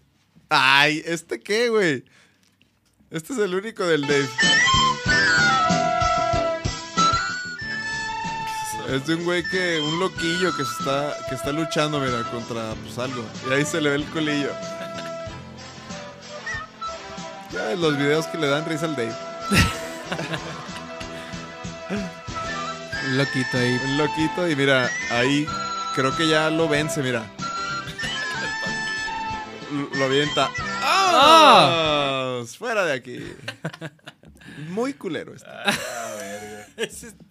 Ay, ¿este qué, güey? Este es el único del Dave. Es de un güey que, un loquillo que se está, que está luchando, mira, contra pues algo. Y ahí se le ve el colillo. Ya los videos que le dan risa al Dave. Un loquito ahí. Un loquito y mira, ahí creo que ya lo vence, mira. L- Lo avienta. ¡Ah! Fuera de aquí. Muy culero este. Ay,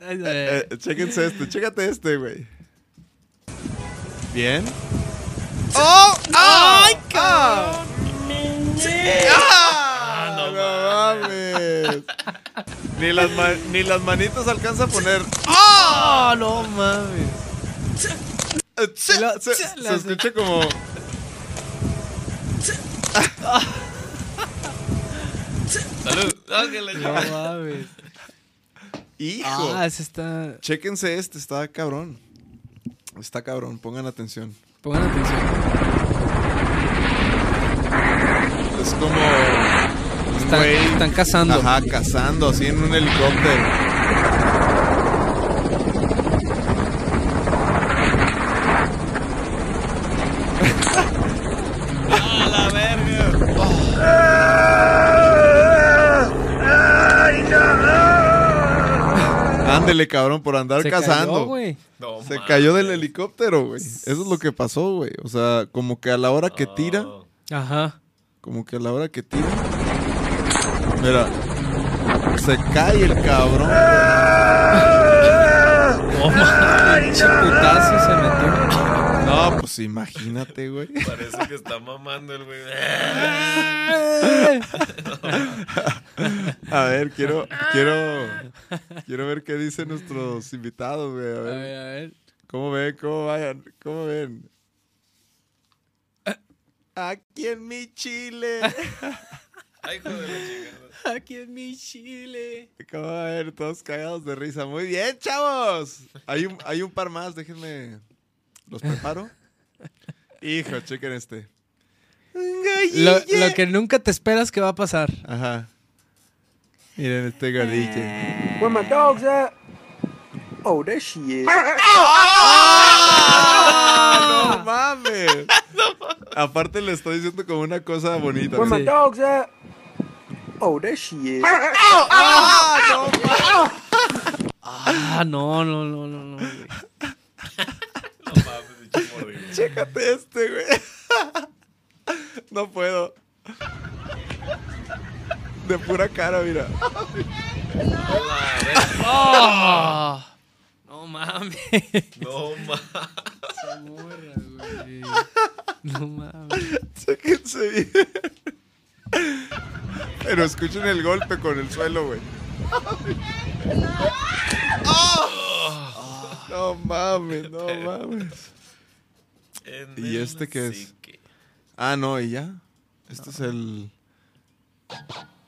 ay. Eh, eh, chéquense este, chécate este, güey. Bien. ¡Oh! ¡Ay, cabrón! ¡Ah! no mames. Ni las, ni las manitas alcanza a poner. ¡Ah, no mames! Eh, Se, se- escucha como. Salud. Ah, No mames. ¡Hijo! Ah, ese está. Chéquense este, está cabrón. Está cabrón, pongan atención. Pongan atención. Es como. Están, güey- están cazando. Ajá, cazando así en un helicóptero. ¡A la verga! Ándele, cabrón, por andar Se cazando. cayó, güey. No, Se cayó del helicóptero, güey. Eso es lo que pasó, güey. O sea, como que a la hora que tira, Oh. Ajá. como que a la hora que tira. Mira, se cae el cabrón. No mames. Pinche putazo se metió. No, pues imagínate, güey. Parece que está mamando el güey. A ver, quiero, quiero, quiero ver qué dicen nuestros invitados, güey. A A ver, a ver. cómo ven, cómo vayan, cómo ven. Aquí en mi Chile. Ay, hijo de la chingada. Aquí en mi Chile. ¿Cómo va a ver? Todos cagados de risa. Muy bien, chavos. Hay un, hay un par más, déjenme. Los preparo. Hijo, chequen este. Lo, lo que nunca te esperas que va a pasar. Ajá. Miren este gordillo. Where my dogs at? Oh, there she is. ¡Ah! ¡No mames! Aparte le estoy diciendo como una cosa bonita. Where my dogs at? Oh, there she is. Ah, no, no, no, no, no. güey. No mames. Chécate este, güey. No puedo. De pura cara, mira. Ah, no mames. No mames. Esa morra, güey. No mames. Chéquense bien. Pero escuchen el golpe con el suelo, güey. ¡Ah! No mames, no mames. ¿Y este qué es? Ah, no, y ya. Este es el.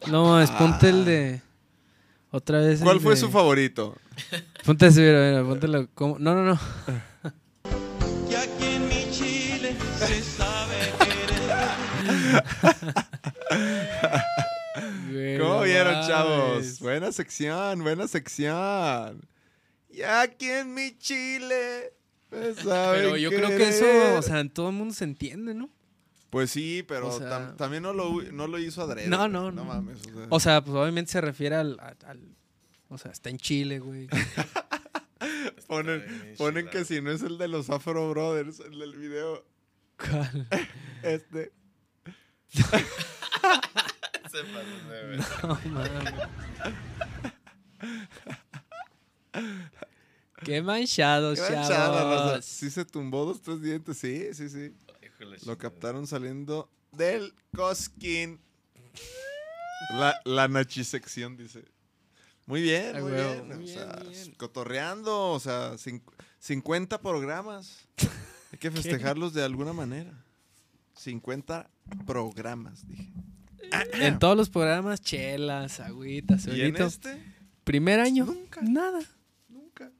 No, es ponte el de. Otra vez. ¿Cuál fue de- su favorito? Ponte ese, mira, mira, póntelo. como- No, no, no. Y aquí en mi Chile se sabe Güey, ¿Cómo vieron, chavos? Buena sección, buena sección. Y aquí en mi Chile. me saben Pero yo creo que querer. eso, o sea, en todo el mundo se entiende, ¿no? Pues sí, pero o sea- tam- también no lo, no lo hizo adrede. No, no, No no. mames. O sea, O sea, pues obviamente se refiere al. al- al- o sea, está en Chile, güey. ponen, ponen que si no es el de los Afro Brothers, el del video. ¿Cuál? Este. Se pasó. No mames. Qué manchados, Qué manchada, raza. chavos. Sí se tumbó dos, tres dientes. Sí, sí, sí. Lo captaron saliendo del Cosquín. La, la nachisección, dice. Muy bien, Ay, muy bien. muy o bien, sea, bien. cotorreando, o sea, cincu- 50 programas. Hay que festejarlos de alguna manera. 50 programas, dije. En todos los programas, chelas, agüitas, ¿Y en este? Primer año, Nunca. nada. Nunca.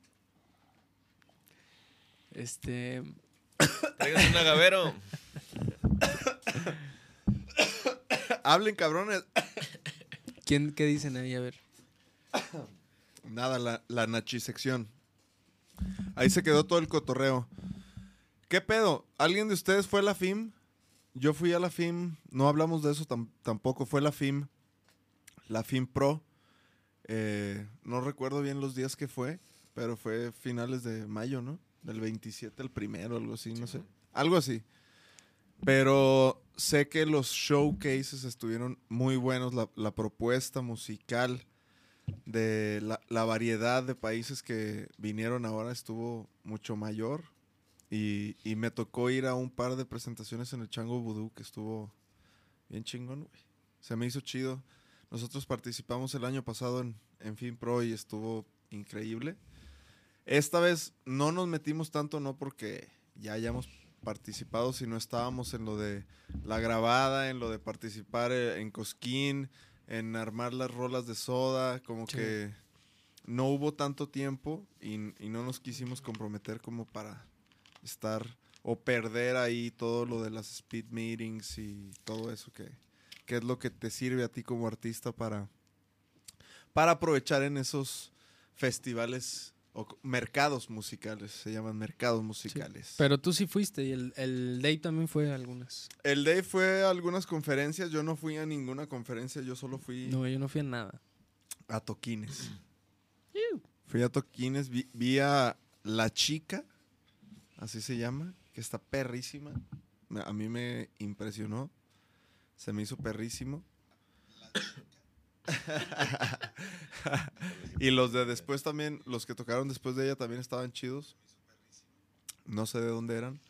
Este. Tráiganse un agavero. Hablen, cabrones. ¿Quién, ¿Qué dicen ahí? A ver. Nada, la, la nachisección. Ahí se quedó todo el cotorreo. ¿Qué pedo? ¿Alguien de ustedes fue a la FIM? Yo fui a la FIM, no hablamos de eso tam- tampoco, fue la FIM, la FIM Pro. Eh, no recuerdo bien los días que fue, pero fue finales de mayo, ¿no? Del 27 el primero, algo así, no sé. Algo así. Pero sé que los showcases estuvieron muy buenos, la, la propuesta musical de la, la variedad de países que vinieron ahora estuvo mucho mayor. Y, y me tocó ir a un par de presentaciones en el Chango Vudú que estuvo bien chingón, güey. Se me hizo chido. Nosotros participamos el año pasado en, en Fin Pro y estuvo increíble. Esta vez no nos metimos tanto, no porque ya hayamos participado, sino estábamos en lo de la grabada, en lo de participar eh, en Cosquín, en armar las rolas de soda, como Sí. que no hubo tanto tiempo y, y no nos quisimos comprometer como para estar o perder ahí todo lo de las speed meetings y todo eso que, que es lo que te sirve a ti como artista para, para aprovechar en esos festivales o mercados musicales, se llaman mercados musicales. Pero tú sí fuiste y el, el Day también fue a algunas. El Day fue a algunas conferencias, yo no fui a ninguna conferencia, yo solo fui No, yo no fui a nada. a toquines. Fui a toquines, vi, vi a La Chica, así se llama, que está perrísima. A mí me impresionó, se me hizo perrísimo. y los de después también, los que tocaron después de ella también estaban chidos. No sé de dónde eran,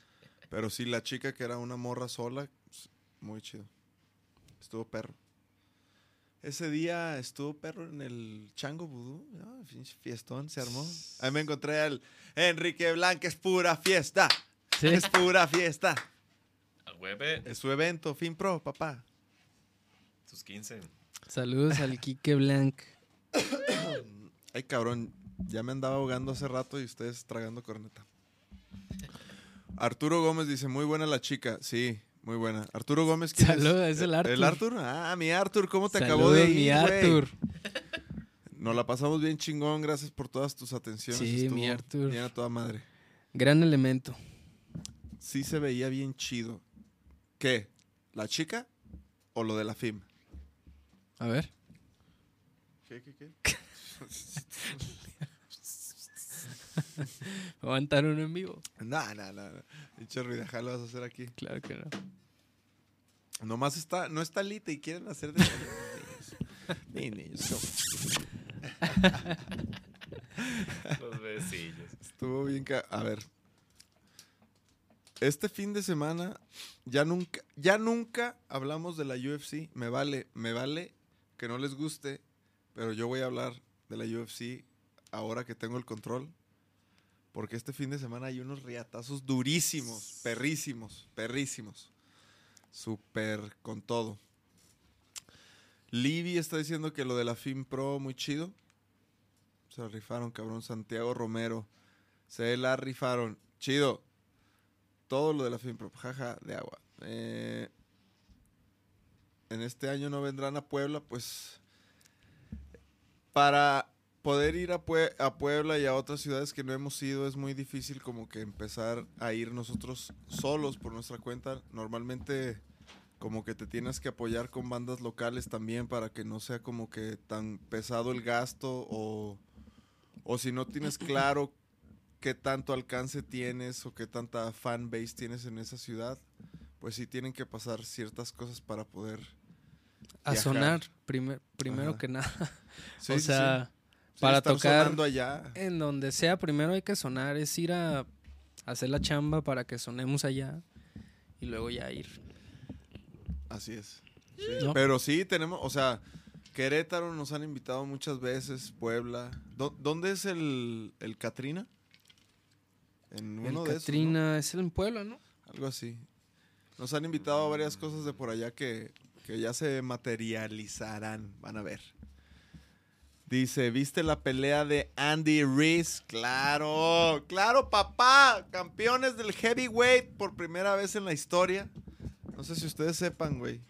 pero sí, La Chica, que era una morra sola, muy chido. Estuvo perro. Ese día estuvo perro en el Chango Vudú. fiestón se armó. Ahí me encontré al Enrique Blanca. Es pura fiesta. Sí. Es pura fiesta. A hueve. Es su evento, Fin Pro, papá. Sus 15. Saludos al Quique Blanc. Ay, cabrón. Ya me andaba ahogando hace rato y ustedes tragando corneta. Arturo Gómez dice, muy buena la chica. Sí, muy buena. Arturo Gómez, ¿quién Saludos, es el Arthur. ¿El Arthur? Ah, mi Arthur, ¿cómo te acabó Saludos, de ir, mi güey? Arthur. Nos la pasamos bien chingón, gracias por todas tus atenciones. Sí, Estuvo mi Arthur. Bien a toda madre. Gran elemento. Sí se veía bien chido. ¿Qué? ¿La chica o lo de la FIM? A ver. ¿Qué, qué, qué? ¿Me va a aventar uno en vivo? No, no, no. no. Pinche ruidaja lo vas a hacer aquí. Claro que no. Nomás está, no está Lita y quieren hacer de Ni niños. Los besillos. Estuvo bien ca- A ver. Este fin de semana ya nunca, ya nunca hablamos de la UFC. Me vale, me vale que no les guste, pero yo voy a hablar de la UFC ahora que tengo el control. Porque este fin de semana hay unos riatazos durísimos, perrísimos, perrísimos. Súper con todo. Libby está diciendo que lo de la FIM Pro muy chido. Se la rifaron, cabrón. Santiago Romero. Se la rifaron. Chido. Todo lo de la FIMPRO. Jaja, de agua. Eh, en este año no vendrán a Puebla, pues. Para poder ir a, Pue- a Puebla y a otras ciudades que no hemos ido, es muy difícil como que empezar a ir nosotros solos por nuestra cuenta. Normalmente como que te tienes que apoyar con bandas locales también para que no sea como que tan pesado el gasto o, o si no tienes claro qué tanto alcance tienes o qué tanta fan base tienes en esa ciudad, pues sí tienen que pasar ciertas cosas para poder... A Viajar. sonar, primer- primero Ajá. que nada. Sí, o sea, Sí, para tocar sonando allá. en donde sea, primero hay que sonar. Es ir a hacer la chamba para que sonemos allá y luego ya ir. Así es. ¿no? Pero sí tenemos, o sea, Querétaro nos han invitado muchas veces, Puebla. ¿Dó- ¿Dónde es el, el Catrina? En El uno de esos, ¿no? Catrina es en Puebla, ¿no? Algo así. Nos han invitado a varias cosas de por allá que, que ya se materializarán. Van a ver. Dice, ¿viste la pelea de Andy Reese? Claro, claro, papá. Campeones del heavyweight por primera vez en la historia. No sé si ustedes sepan, güey.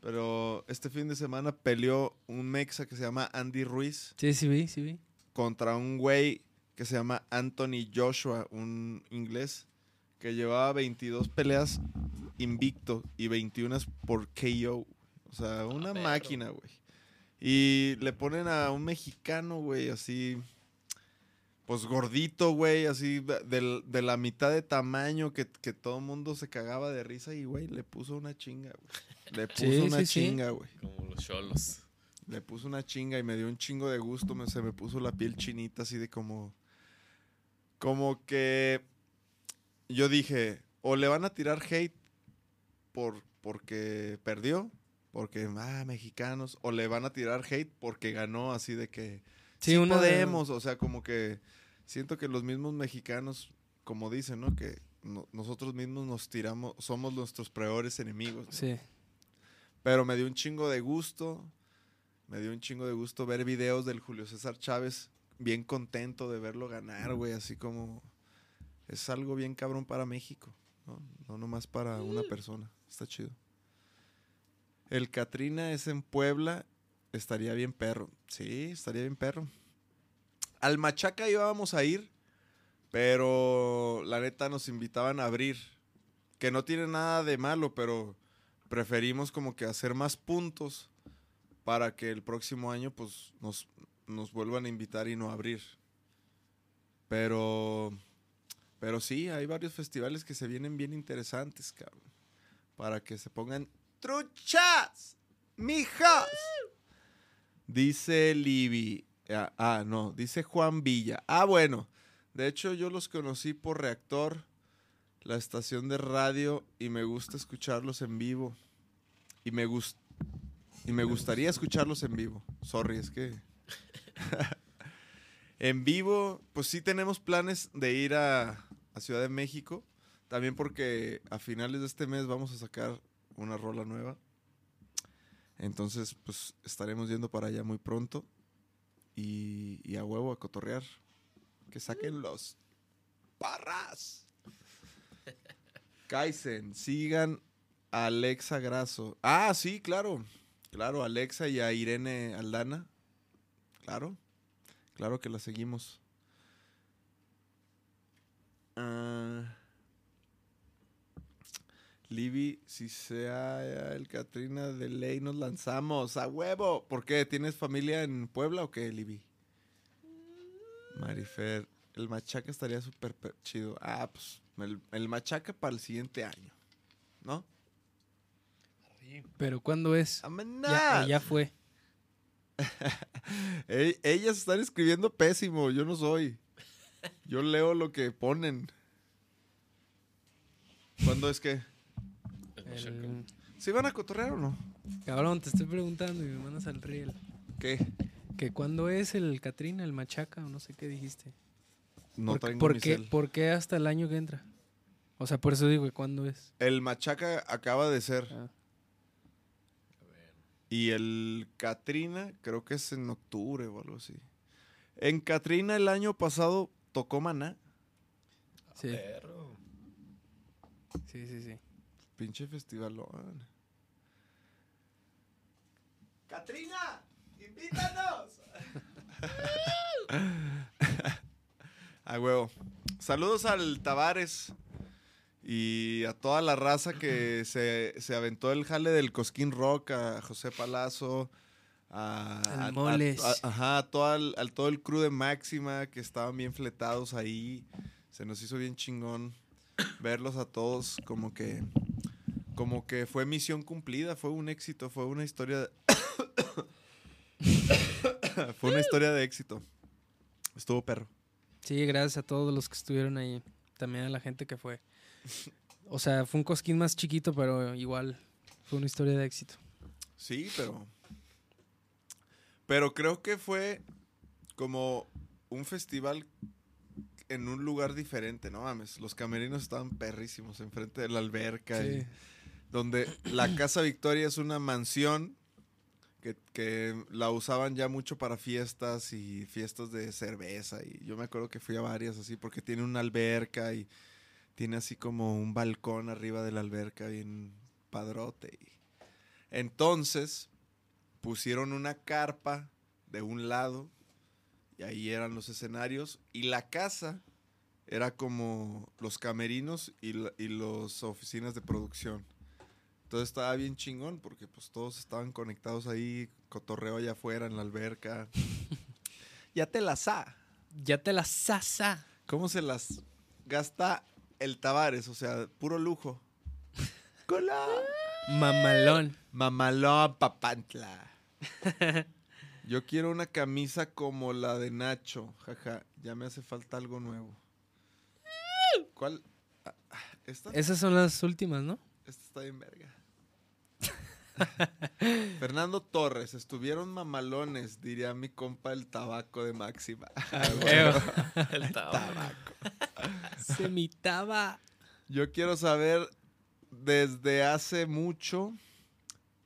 Pero este fin de semana peleó un mexa que se llama Andy Ruiz Sí, sí vi, sí vi. contra un güey que se llama Anthony Joshua, un inglés, que llevaba 22 peleas invicto y 21 por KO. O sea, una perro. máquina, güey. Y le ponen a un mexicano, güey, así, pues gordito, güey, así de, la mitad de tamaño que, que todo el mundo se cagaba de risa y, güey, le puso una chinga, güey. Le puso Sí, una sí, chinga, güey. Como los cholos. Le puso una chinga y me dio un chingo de gusto. Me, se me puso la piel chinita así de como... Como que... Yo dije, o le van a tirar hate por, porque perdió, porque, ah, mexicanos, o le van a tirar hate porque ganó así de que... Sí, Sí, una de- podemos, o sea, como que siento que los mismos mexicanos, como dicen, ¿no? Que no- nosotros mismos nos tiramos, somos nuestros peores enemigos. ¿no? Sí. Pero me dio un chingo de gusto. Me dio un chingo de gusto ver videos del Julio César Chávez. Bien contento de verlo ganar, güey. Así como. Es algo bien cabrón para México. No, no nomás para una persona. Está chido. El Catrina es en Puebla. Estaría bien perro. Sí, estaría bien perro. Al Machaca íbamos a ir. Pero la neta nos invitaban a abrir. Que no tiene nada de malo, pero preferimos como que hacer más puntos para que el próximo año pues nos, nos vuelvan a invitar y no abrir. Pero pero sí, hay varios festivales que se vienen bien interesantes, cabrón. Para que se pongan truchas, mijas. Dice Libby. Ah, ah, no, dice Juan Villa. Ah, bueno. De hecho, yo los conocí por Reactor, la estación de radio, y me gusta escucharlos en vivo. Y me, gus- y me gustaría escucharlos en vivo. Sorry, es que... en vivo, pues sí tenemos planes de ir a, a Ciudad de México. También porque a finales de este mes vamos a sacar una rola nueva. Entonces, pues estaremos yendo para allá muy pronto. Y, y a huevo a cotorrear. Que saquen los parras. Kaizen, sigan a Alexa Grasso. Ah, sí, claro. Claro, Alexa y a Irene Aldana. Claro. Claro que la seguimos. Ah, Libby, si sea el Katrina de ley, nos lanzamos. ¡A huevo! ¿Por qué? ¿Tienes familia en Puebla o qué, Libby? Marifer, el machaca estaría súper pe- chido. Ah, pues el, el machaca para el siguiente año. ¿No? Pero ¿cuándo es? Ya, ya fue. Ellas están escribiendo pésimo, yo no soy. Yo leo lo que ponen. ¿Cuándo es que? El ¿Se van a cotorrear o no? Cabrón, te estoy preguntando y me mandas al riel. ¿Qué? ¿Que cuándo es el Katrina, el machaca o no sé qué dijiste? No ¿Por, traigo por mi qué, cel. ¿Por qué hasta el año que entra? O sea, por eso digo que cuándo es. El machaca acaba de ser. Ah. Y el Katrina, creo que es en octubre o algo así. En Katrina el año pasado tocó Maná. Sí, Perro. sí, sí, sí. Pinche festivalón. ¡Katrina! ¡Invítanos! A huevo. Saludos al Tavares y a toda la raza que se, se aventó el jale del Cosquín Rock, a José Palazzo, a, Al a- Moles. a- ajá, a todo el, al todo el crew de Máxima que estaban bien fletados ahí. Se nos hizo bien chingón verlos a todos como que como que fue misión cumplida, fue un éxito, fue una historia de- fue una historia de éxito. Estuvo perro. Sí, gracias a todos los que estuvieron ahí. También a la gente que fue. O sea, fue un cosquín más chiquito, pero igual fue una historia de éxito. Sí, pero pero creo que fue como un festival en un lugar diferente, no mames. Los camerinos estaban perrísimos enfrente de la alberca y- Sí. donde la Casa Victoria es una mansión que, que la usaban ya mucho para fiestas y fiestas de cerveza. Y yo me acuerdo que fui a varias así porque tiene una alberca y tiene así como un balcón arriba de la alberca bien padrote. Y entonces pusieron una carpa de un lado y ahí eran los escenarios y la casa era como los camerinos y, la- y las oficinas de producción. Entonces estaba bien chingón porque pues todos estaban conectados ahí, cotorreo allá afuera en la alberca. ya te la sa. Ya te la sasa. ¿Cómo se las gasta el Tavares? O sea, puro lujo. ¡Cola! Mamalón. Mamalón papantla. Yo quiero una camisa como la de Nacho. Jaja, ya me hace falta algo nuevo. ¿Cuál? Ah, ah, ¿Esta? Esas son las últimas, ¿no? Esta está bien verga. Fernando Torres, estuvieron mamalones, diría mi compa el tabaco de Máxima. El tabaco. Se imitaba. Yo quiero saber desde hace mucho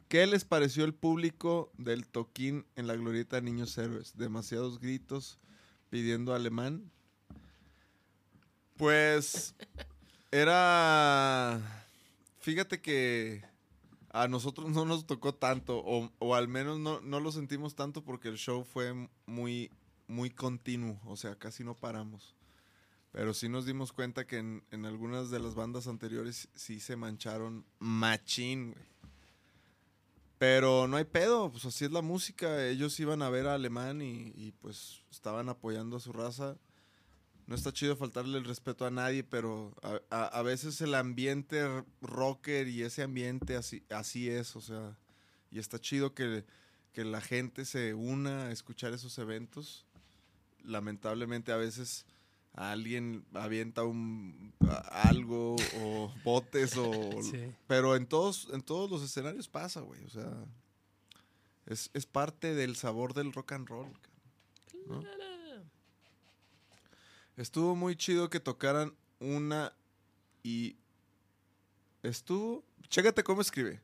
qué les pareció el público del toquín en la glorieta de Niños Héroes. Demasiados gritos pidiendo alemán. Pues era... Fíjate que a nosotros no nos tocó tanto, o, o al menos no, no lo sentimos tanto porque el show fue muy, muy continuo, o sea, casi no paramos. Pero sí nos dimos cuenta que en, en algunas de las bandas anteriores sí se mancharon machín, güey. Pero no hay pedo, pues así es la música. Ellos iban a ver a Alemán y, y, pues estaban apoyando a su raza. No está chido faltarle el respeto a nadie, pero a, a- a veces el ambiente rocker y ese ambiente así, así es, o sea, y está chido que, que la gente se una a escuchar esos eventos. Lamentablemente a veces alguien avienta un a- algo o botes o Sí. pero en todos en todos los escenarios pasa güey o sea es, es parte del sabor del rock and roll. Estuvo muy chido que tocaran una y estuvo chécate cómo escribe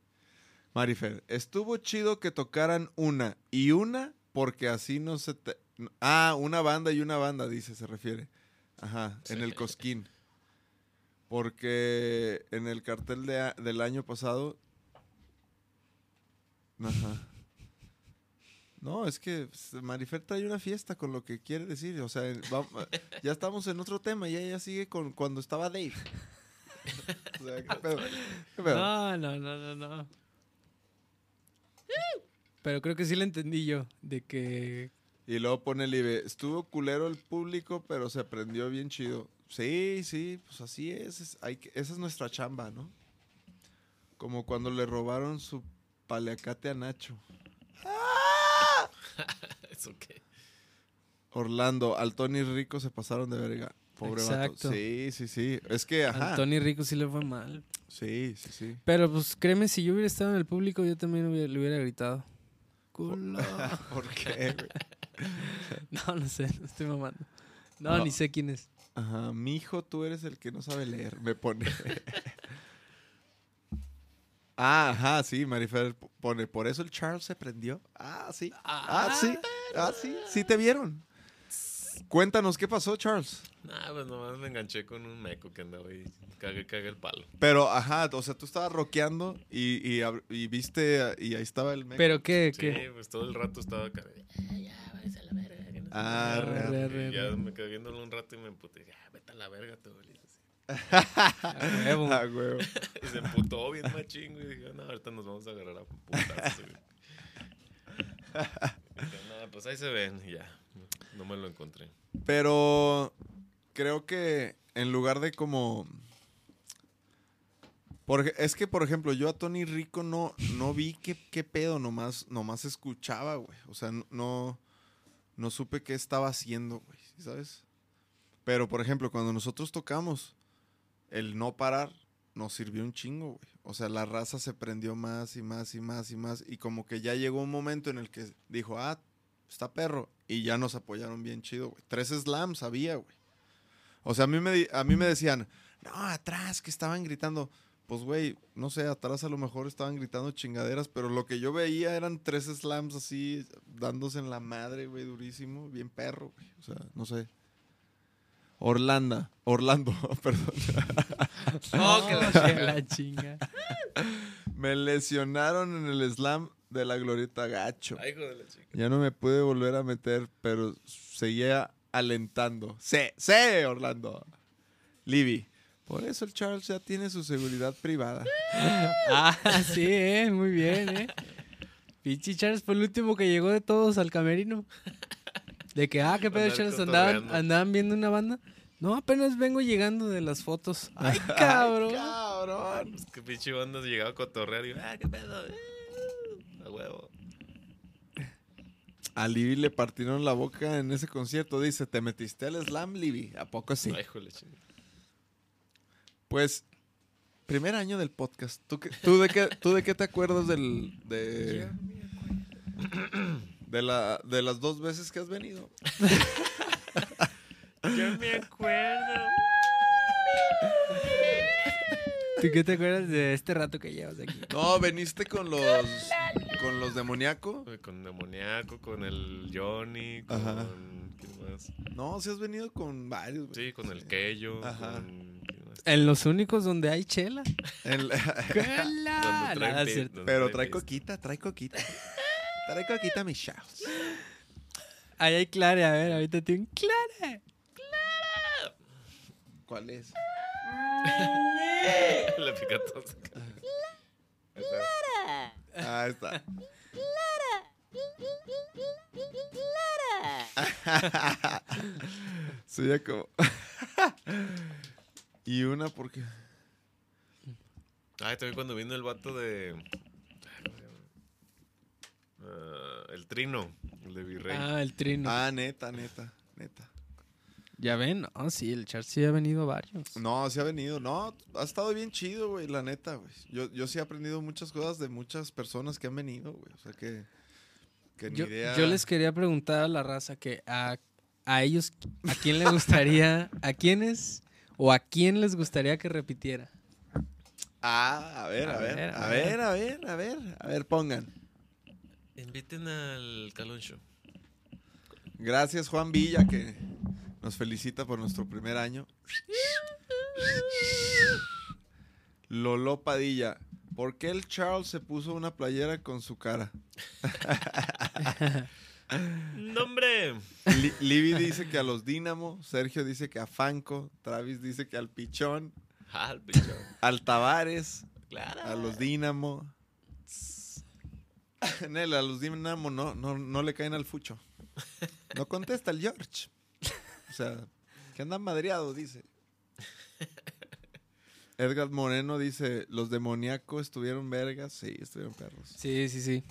Marifer estuvo chido que tocaran una y una porque así no se te ah una banda y una banda dice se refiere Ajá, en el. Cosquín. Porque en el cartel de del año pasado. Ajá. No, es que pues, Marifer trae una fiesta con lo que quiere decir. O sea, va- ya estamos en otro tema y ella sigue con cuando estaba Dave. O sea, ¿qué pedo? ¿Qué pedo? No, no, no, no, no. Pero creo que sí le entendí yo, de que... Y luego pone el IBE, estuvo culero el público, pero se aprendió bien chido. Sí, sí, pues así es, es- hay que- esa es nuestra chamba, ¿no? Como cuando le robaron su paleacate a Nacho. ¿Eso qué? Orlando, al Tony Rico se pasaron de verga. Pobre vato. Exacto. Sí, sí, sí. Es que, ajá. A Tony Rico sí le fue mal. Sí, sí, sí. Pero pues créeme, si yo hubiera estado en el público, yo también hubiera- le hubiera gritado. Culo. ¿Por qué? güey? No, no sé, no estoy mamando. No, No. ni sé quién es. Ajá, mijo, tú eres el que no sabe leer, me pone. Ah, ajá, sí, Marifer pone, por eso el Charles se prendió. Ah, sí. Ah, sí. Ah, sí, sí te vieron. Cuéntanos qué pasó, Charles. Nah, pues nomás me enganché con un meco que andaba ahí. Cague, cague el palo. Pero, ajá, o sea, tú estabas rockeando y, y, y viste, y ahí estaba el meco. ¿Pero qué? Sí, ¿Qué? pues todo el rato estaba acá. de, "Ah, ya, váyase a la verga. que no sé Ah, qué". re, Arre, Y arre, ya me quedé viéndolo un rato y me emputé. Dije, ah, vete a la verga, tú. A huevo. Huevo. Y se emputó bien machín, güey. Y dije, no, ahorita nos vamos a agarrar a putazos, güey. Y dije, no, pues ahí se ven. Y ya, no me lo encontré. Pero creo que en lugar de como... Porque es que, por ejemplo, yo a Tony Rico no, no vi qué, qué pedo, nomás, nomás escuchaba, güey. O sea, no- no, supe qué estaba haciendo, güey, ¿sí ¿sabes? Pero, por ejemplo, cuando nosotros tocamos, el no parar nos sirvió un chingo, güey. O sea, la raza se prendió más y más y más y más. Y como que ya llegó un momento en el que dijo, ah, está perro. Y ya nos apoyaron bien chido, güey. Tres slams había, güey. O sea, a mí me, a mí me decían, no, atrás, que estaban gritando. Pues, güey, no sé, atrás a lo mejor estaban gritando chingaderas, pero lo que yo veía eran tres slams así, dándose en la madre, güey, durísimo, bien perro, güey. O sea, no sé. Orlando, Orlando, perdón. Oh, que la chinga. la chinga. Me lesionaron en el slam de la glorieta gacho. Ay, hijo de la chica. Ya no me pude volver a meter, pero seguía alentando. Sí, sí, Orlando. Libby. Por eso el Charles ya tiene su seguridad privada. Ah, sí, eh, muy bien, eh. Pinche Charles fue el último que llegó de todos al camerino. De que, ah, qué pedo, Charles, andaban, andaban viendo una banda. No, apenas vengo llegando de las fotos. Ay, cabrón. cabrón. Pues que pinche banda llegaba a cotorrear y ah, qué pedo. eh, A huevo. A Libby le partieron la boca en ese concierto. Dice, ¿te metiste al slam, Libby? ¿A poco sí? Ay, chingada. Pues, primer año del podcast. ¿Tú, qué- tú, de, qué, ¿Tú de qué te acuerdas del... De, de, la, de las dos veces que has venido? Yo me acuerdo. ¿Tú qué te acuerdas de este rato que llevas aquí? No, veniste con los con los demoníaco. Con Demoniaco, con el Johnny, con. Ajá. ¿Quién más? No, sí has venido con varios. Sí, con el Keyo. Ajá. Con, ¿quién más? En los únicos donde hay chela. En la- ¡Chela! Donde Nada, donde pero trae coquita, trae coquita. Trae coquita, mi Charles. Ahí hay Clare, a ver, ahorita tiene un Clare. ¿Cuál es? La picatosa. Ah, está. Soy ya como. y una porque. Ay, también cuando vino el vato de. Ah, el trino, el de Virrey. Ah, el trino. Ah, neta, neta, neta. Ya ven, no, sí, el Charles sí ha venido varios. No, sí ha venido. No, ha estado bien chido, güey, la neta, güey. Yo, yo sí he aprendido muchas cosas de muchas personas que han venido, güey. O sea que. Que ni Yo, idea. yo les quería preguntar a la raza que a, a ellos, ¿a quién les gustaría, a quiénes o a quién les gustaría que repitiera? Ah, a ver, a, A ver, ver, a a ver, ver. a ver, a ver, a ver, pongan. Inviten al Calón Show. Gracias, Juan Villa, que nos felicita por nuestro primer año. Lolo Padilla. ¿Por qué el Charles se puso una playera con su cara? ¡No, hombre! Li- Libby dice que a los Dínamo. Sergio dice que a Fanco. Travis dice que al Pichón. Ah, el pichón. Al Tavares. Claro. A los Dínamo. Nel, a los Dínamo no, no, no le caen al fucho. No contesta el George. O sea, que andan madreados, dice. Edgar Moreno dice, los demoníacos estuvieron vergas. Sí, estuvieron perros. Sí, sí, sí.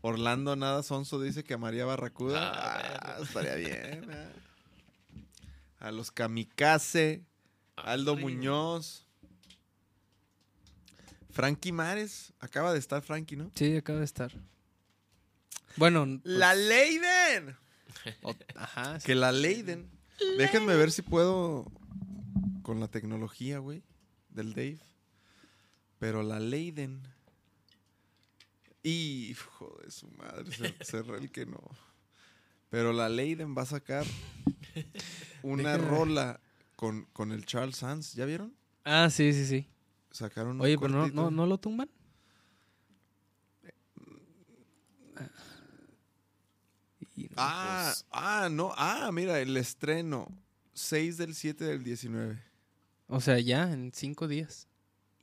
Orlando Nada Sonso dice que a María Barracuda. Ah, Ah, estaría bien. ah. A los Kamikaze. Aldo Arre. Muñoz. Frankie Mares. Acaba de estar Frankie, ¿no? Sí, acaba de estar. Bueno, pues, La Leiden. o- ajá. sí. Que la Leiden. Déjenme ver si puedo con la tecnología, güey, del Dave. Pero la Leiden. Hijo de su madre, se- cerró el que no. Pero la Leiden va a sacar una Déjame- rola con, con el Charles Sands. ¿Ya vieron? Ah, sí, sí, sí. Sacaron un Oye, pero no, no, no lo tumban. Y Ah, pues, ah, no. Ah, mira, el estreno. 6 del 7 del 19. o sea, ya en cinco días.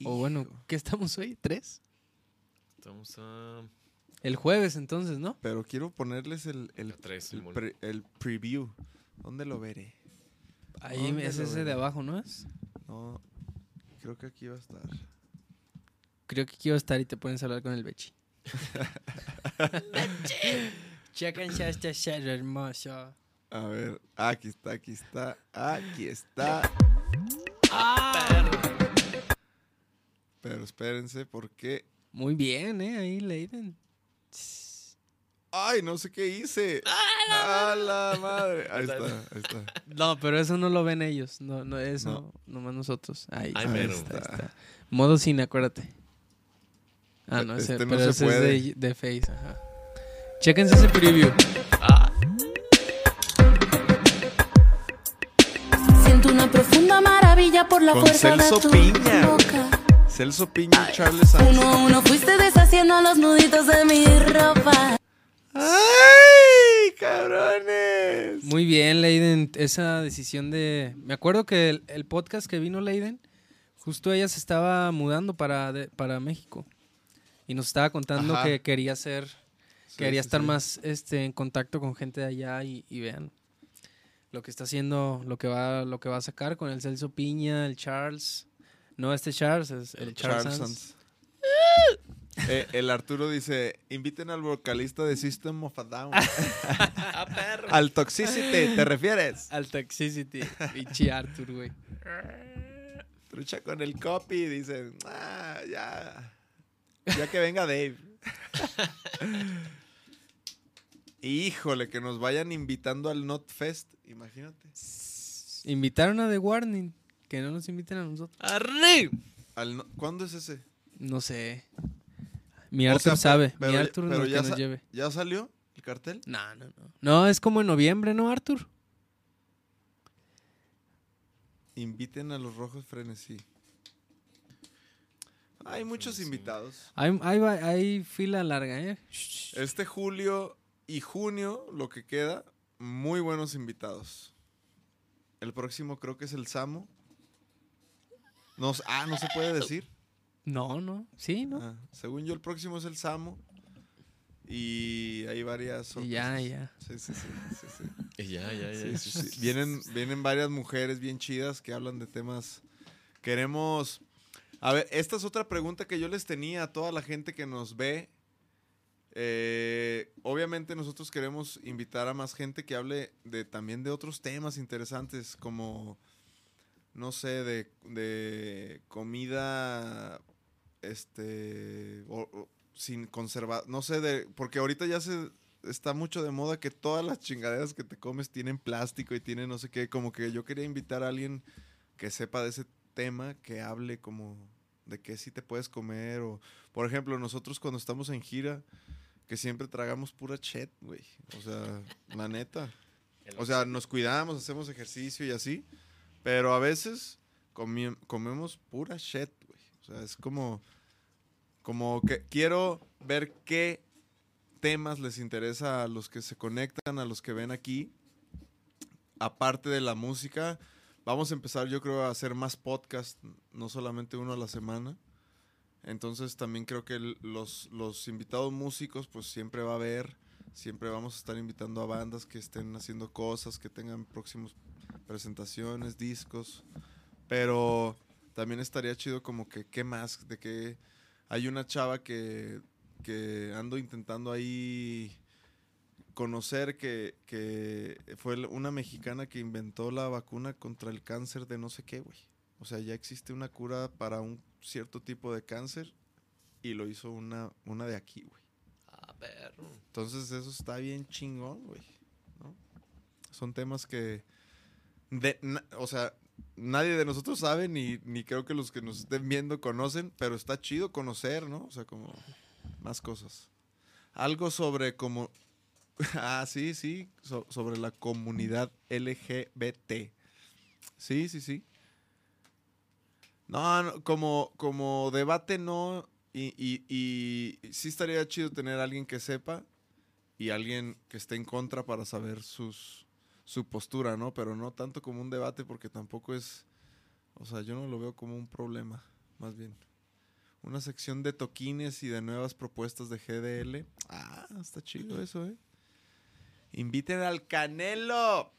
O bueno. ¿qué estamos hoy? ¿Tres? Estamos a. El jueves entonces, ¿no? Pero quiero ponerles el, el, tres, el, Simón. pre- el preview. ¿Dónde lo veré? Ahí ¿Dónde es lo ese de abajo, ¿no es? No, creo que aquí va a estar. Creo que quiero estar y te pones a hablar con el Bechi. Chequen este ser hermoso. A ver, aquí está, aquí está, aquí está. Pero espérense, porque. Muy bien, ¿eh? Ahí, Leiden. ¡Ay, no sé qué hice! ¡A la madre! Ahí está, ahí está. No, pero eso no lo ven ellos. No, no, eso No. nomás nosotros. Ahí, Ay, ahí mero. está, ahí está. Modo cine, acuérdate. Ah, no, ese, Este no pero se ese puede. es de, de Face. Ajá. Chéquense ese preview. Siento una profunda maravilla por la Con fuerza Celso de tu Piña. boca. Celso Piña y Charles Sanz. Uno a uno fuiste deshaciendo los nuditos de mi ropa. ¡Ay, cabrones! Muy bien, Leiden. Esa decisión de. Me acuerdo que el, el podcast que vino Leiden, justo ella se estaba mudando para, de- para México. Y nos estaba contando Ajá. que quería. Sí, quería sí, estar sí. más este, en contacto con gente de allá y, y vean lo que está haciendo, lo que va, lo que va a sacar con el Celso Piña, el Charles. No este Charles, es el Charles, Charles Sanz. Sanz. Eh, el Arturo dice: inviten al vocalista de System of a Down. ¡Ah, perro! al Toxicity, ¿te refieres? Al Toxicity. Pinche Arthur, güey. Trucha con el copy, dicen, ah, ya. Ya que venga Dave. Híjole, que nos vayan invitando al Not Fest, imagínate. Invitaron a The Warning. Que no nos inviten a nosotros. ¡Arre! Al no- ¿Cuándo es ese? No sé. Mi O Arthur sea, sabe. pero Mi ya- Arthur pero ya que nos sa- lleve. ¿Ya salió el cartel? No, no, no. No, es como en noviembre, ¿no, Arthur? Inviten a los Rojos Frenesí. Hay muchos invitados. Hay, hay, fila larga, ¿eh? Este julio y junio, lo que queda, muy buenos invitados. El próximo creo que es el Samo. Ah, no se puede decir. No, no. Sí, ¿no? Ah, según yo, el próximo es el Samo. Y hay varias. Y ya, ya. Sí, sí, sí. sí, sí. Y ya, ya, ya. Sí, sí, sí. Vienen, vienen varias mujeres bien chidas que hablan de temas. Queremos. A ver, esta es otra pregunta que yo les tenía a toda la gente que nos ve. Eh, obviamente nosotros queremos invitar a más gente que hable de también de otros temas interesantes como no sé de, de comida este o- o sin conservar no sé de porque ahorita ya se está mucho de moda que todas las chingaderas que te comes tienen plástico y tienen no sé qué como que yo quería invitar a alguien que sepa de ese tema que hable como de qué sí te puedes comer o por ejemplo nosotros cuando estamos en gira que siempre tragamos pura chet, güey. O sea, la neta. O sea, nos cuidamos, hacemos ejercicio y así. Pero a veces comemos pura shit. O sea, es como, como que quiero ver qué temas les interesa a los que se conectan, a los que ven aquí. Aparte de la música, vamos a empezar yo creo a hacer más podcast, no solamente uno a la semana. Entonces también creo que los, los invitados músicos pues siempre va a haber, siempre vamos a estar invitando a bandas que estén haciendo cosas, que tengan próximos presentaciones, discos. Pero también estaría chido como que, ¿qué más? De que hay una chava que, que ando intentando ahí conocer que, que fue una mexicana que inventó la vacuna contra el cáncer de no sé qué, güey. O sea, ya existe una cura para un cierto tipo de cáncer y lo hizo una, una de aquí, güey. Ah, perro. Entonces eso está bien chingón, güey. ¿no? Son temas que, de, na- o sea, nadie de nosotros sabe ni, ni creo que los que nos estén viendo conocen, pero está chido conocer, ¿no? O sea, como más cosas. Algo sobre como, ah, sí, sí, so- sobre la comunidad LGBT. Sí, sí, sí. No, no, como, como debate no, y, y, sí estaría chido tener alguien que sepa y alguien que esté en contra para saber sus, su postura, ¿no? Pero no tanto como un debate porque tampoco es, o sea, yo no lo veo como un problema, más bien. Una sección de toquines y de nuevas propuestas de GDL. Ah, está chido eso, ¿eh? Inviten al Canelo.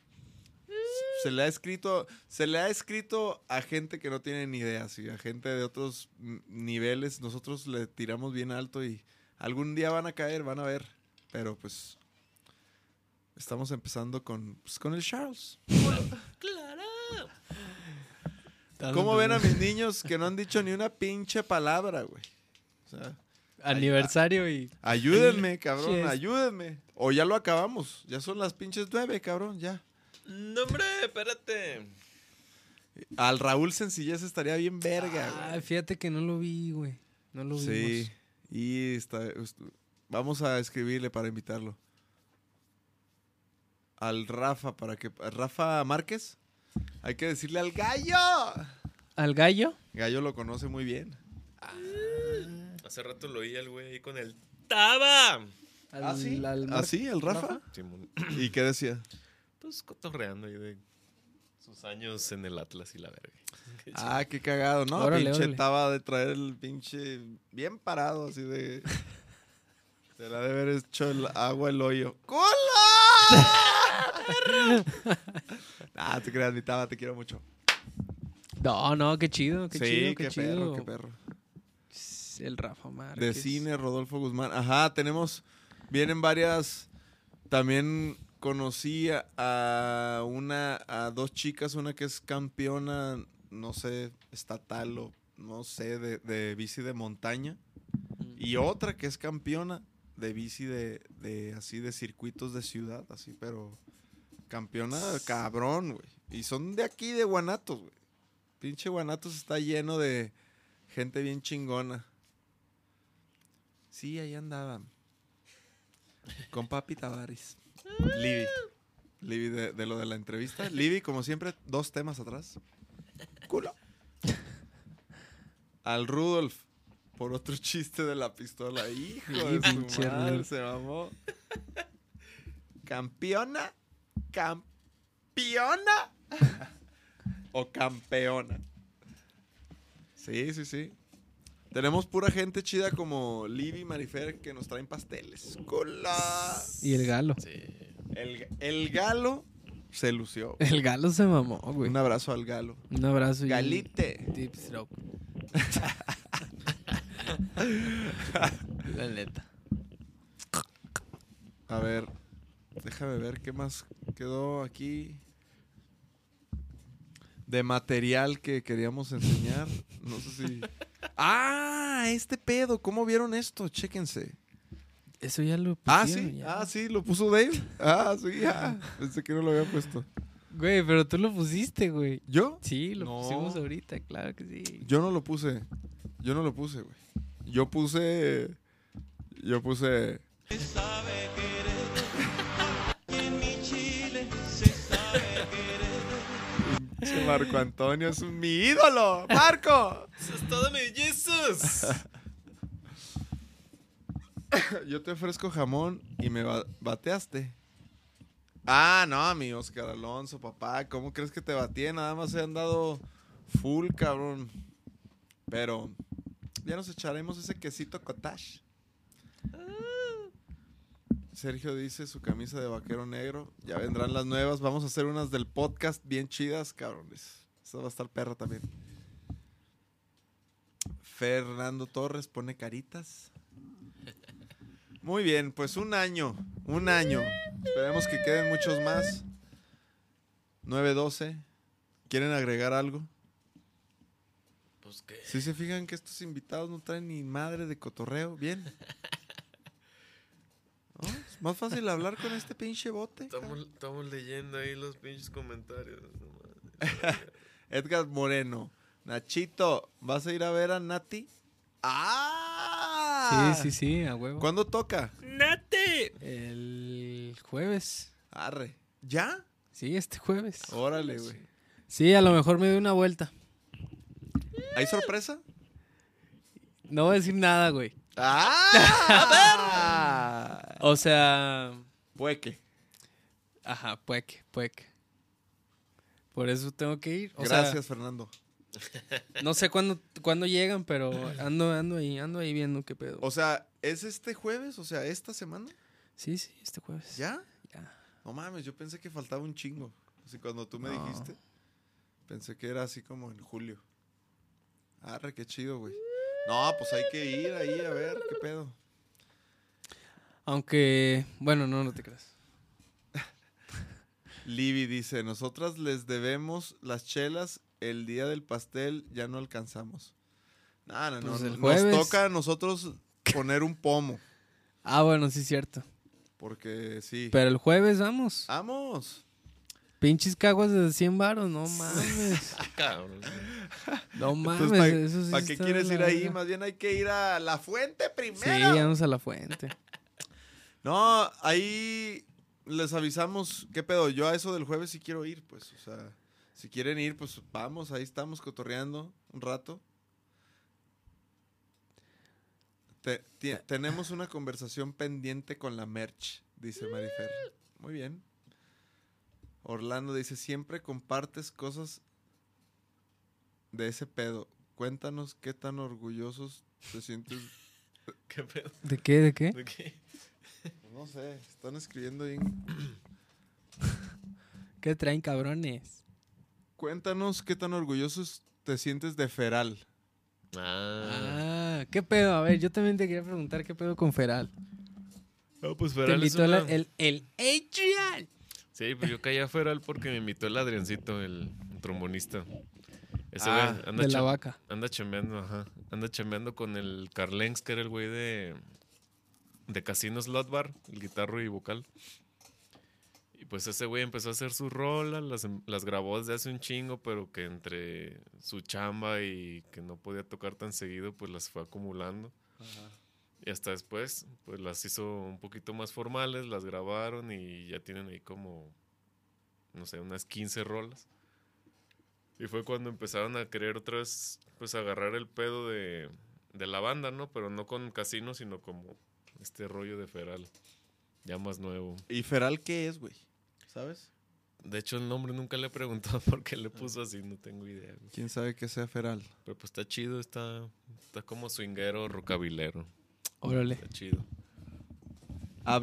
Se le ha escrito, se le ha escrito a gente que no tiene ni idea, sí, a gente de otros niveles. Nosotros le tiramos bien alto y algún día van a caer, van a ver. Pero pues estamos empezando con, pues, con el Charles. ¿Cómo ven a mis niños que no han dicho ni una pinche palabra, güey? O sea, Aniversario y. ayúdenme, cabrón, Yes. ayúdenme. O ya lo acabamos, ya son las pinches nueve, cabrón, ya. No, hombre, espérate. Al Raúl Sencillez estaría bien verga, güey. Ah, fíjate que no lo vi, güey. No lo Sí, vimos. y está, est- vamos a escribirle para invitarlo. Al Rafa, para que... Rafa Márquez, hay que decirle al gallo. ¿Al gallo? Gallo lo conoce muy bien. Hace rato lo oí al güey ahí con el Taba. Al, ¿Ah, sí? al ¿Ah, sí, el Rafa? ¿Y qué decía? Pues cotorreando ahí de sus años en el Atlas y la verga. Qué. Ah, qué cagado, ¿no? Órale, pinche órale. Taba de traer el pinche bien parado, así de... Se la debe haber hecho el agua el hoyo. ¡Culo! Ah, te creas, mi Taba, te quiero mucho. No, no, qué chido, qué sí, chido, qué, qué chido. perro, qué perro. El Rafa Márquez. De cine, Rodolfo Guzmán. Ajá, tenemos, vienen varias, también conocí a- a una, a dos chicas, una que es campeona, no sé, estatal o no sé, de, de bici de montaña, y otra que es campeona de bici de, de así, de circuitos de ciudad, así, pero campeona cabrón, güey. Y son de aquí, de Guanatos, güey. Pinche Guanatos está lleno de gente bien chingona. Sí, ahí andaban. Con Papi Tavares. Libby. Libby de, lo de la entrevista. Libby, como siempre, dos temas atrás. Culo. Al Rudolf. Por otro chiste de la pistola. Hijo de su madre, se mamó. Campeona. Campeona. o campeona. Sí, sí, sí. Tenemos pura gente chida como Libby y Marifer que nos traen pasteles. ¡Cola! Y el galo. Sí. El, el galo se lució. El galo se mamó, güey. Un abrazo al galo. Un abrazo y Galite. deep stroke. La neta. A ver, déjame ver qué más quedó aquí. De material que queríamos enseñar. No sé si. ¡Ah! Este pedo. ¿Cómo vieron esto? Chéquense. Eso ya lo Ah, pusieron, sí. ya. Ah, sí, lo puso Dave. Ah, sí, ah. Pensé que no lo había puesto. Güey, pero tú lo pusiste, güey. ¿Yo? Sí, lo No. pusimos ahorita, claro que sí. Yo no lo puse. Yo no lo puse, güey. Yo puse. Yo puse. Marco Antonio es mi ídolo. ¡Marco! ¡Eso es todo, mi Jesus! Yo te ofrezco jamón y me ba- bateaste. Ah, no, mi Oscar Alonso, papá. ¿Cómo crees que te batí? Nada más he andado full, cabrón. Pero ya nos echaremos ese quesito cottage. Sergio dice su camisa de vaquero negro. Ya vendrán las nuevas. Vamos a hacer unas del podcast bien chidas, cabrones. Esta va a estar perra también. Fernando Torres pone caritas. Muy bien, pues un año, un año. Esperemos que queden muchos más. 9-12. ¿Quieren agregar algo? Pues que. Si se fijan que estos invitados no traen ni madre de cotorreo, bien. ¿No? Es más fácil hablar con este pinche bote. Estamos, estamos leyendo ahí los pinches comentarios. Edgar Moreno. Nachito, ¿vas a ir a ver a Nati? ¡Ah! Sí, sí, sí, a huevo. ¿Cuándo toca? El jueves. Arre. ¿Ya? Sí, este jueves. Órale, güey. Sí, a lo mejor me doy una vuelta. ¿Hay sorpresa? No voy a decir nada, güey. ¡Ah! O sea, Pueque. ajá, pueque, pueque. Por eso tengo que ir. O Gracias, Fernando. No sé cuándo, cuándo llegan, pero ando, ando ahí, ando ahí viendo qué pedo. O sea, ¿es este jueves? O sea, ¿esta semana? Sí, sí, este jueves. ¿Ya? Ya. No mames, yo pensé que faltaba un chingo. Así cuando tú me No. dijiste, pensé que era así como en julio. Arre, qué chido, güey. No, pues hay que ir ahí a ver qué pedo. Aunque, bueno, no, no te creas. Libby dice, nosotras les debemos las chelas, el día del pastel ya no alcanzamos. No, no, no, Pues el nos jueves. toca a nosotros poner un pomo, Ah, bueno, sí es cierto. porque sí. Pero el jueves vamos. ¡Vamos! Pinches caguas de 100 varos, no mames. Cabrón. No mames, Entonces, ¿para sí qué quieres ir ahí? Más bien hay que ir a la fuente Sí, primero. vamos a la fuente. No, ahí les avisamos, ¿qué pedo? Yo a eso del jueves sí quiero ir, pues, o sea, si quieren ir, pues vamos, ahí estamos cotorreando un rato. Te- ti- tenemos una conversación pendiente con la merch, dice Marifer. Muy bien. Orlando dice, siempre compartes cosas de ese pedo. Cuéntanos qué tan orgullosos te sientes. ¿Qué pedo? ¿De qué? ¿De qué? ¿De qué? No sé, están escribiendo bien ¿Qué traen cabrones? Cuéntanos qué tan orgullosos te sientes de Feral. Ah. Ah, ¿qué pedo? A ver, yo también te quería preguntar qué pedo con Feral. Ah, pues Te Feral es invitó la- una- el, el Adrian. Sí, pues yo caí a Feral porque me invitó el Adriancito, el trombonista. Ese Ah, güey anda, de la vaca. anda chambeando, ajá. Anda chambeando con el Carlenx, que era el güey de, de Casino Slot Bar, el guitarro y vocal. Y pues ese güey empezó a hacer sus rolas, las, em- las grabó desde hace un chingo, pero que entre su chamba y que no podía tocar tan seguido, pues las fue acumulando. Y hasta después, pues las hizo un poquito más formales, las grabaron y ya tienen ahí como, no sé, unas 15 rolas. Y fue cuando empezaron a querer otra vez, pues agarrar el pedo de, de la banda, ¿no? Pero no con casino, sino como este rollo de Feral, ya más nuevo. ¿Y Feral qué es, güey? ¿Sabes? De hecho, el nombre nunca le he preguntado por qué le puso así, no tengo idea. güey. ¿Quién sabe qué sea Feral? Pero pues está chido, está, está como swinguero, rockabilero. Órale. Está chido.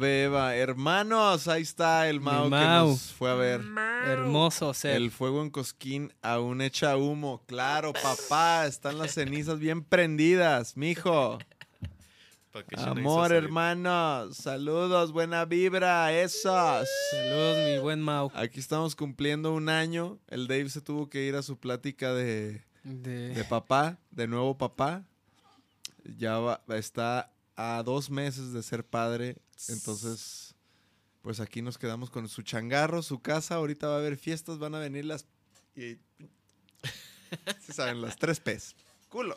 Eva, hermanos, ahí está el Mau, que nos fue a ver. Hermoso ser. El fuego en Cosquín aún echa humo. Claro, papá, están las cenizas bien prendidas, mijo. Que Amor, su hermanos. Saludos, buena vibra, esos. Saludos, mi buen Mau. Aquí estamos cumpliendo un año. El Dave se tuvo que ir a su plática de, De... de papá, de nuevo papá. Ya va- está a dos meses de ser padre. Entonces, pues aquí nos quedamos con su changarro, su casa. Ahorita va a haber fiestas, van a venir las... Y, se saben, las tres P's. Culo.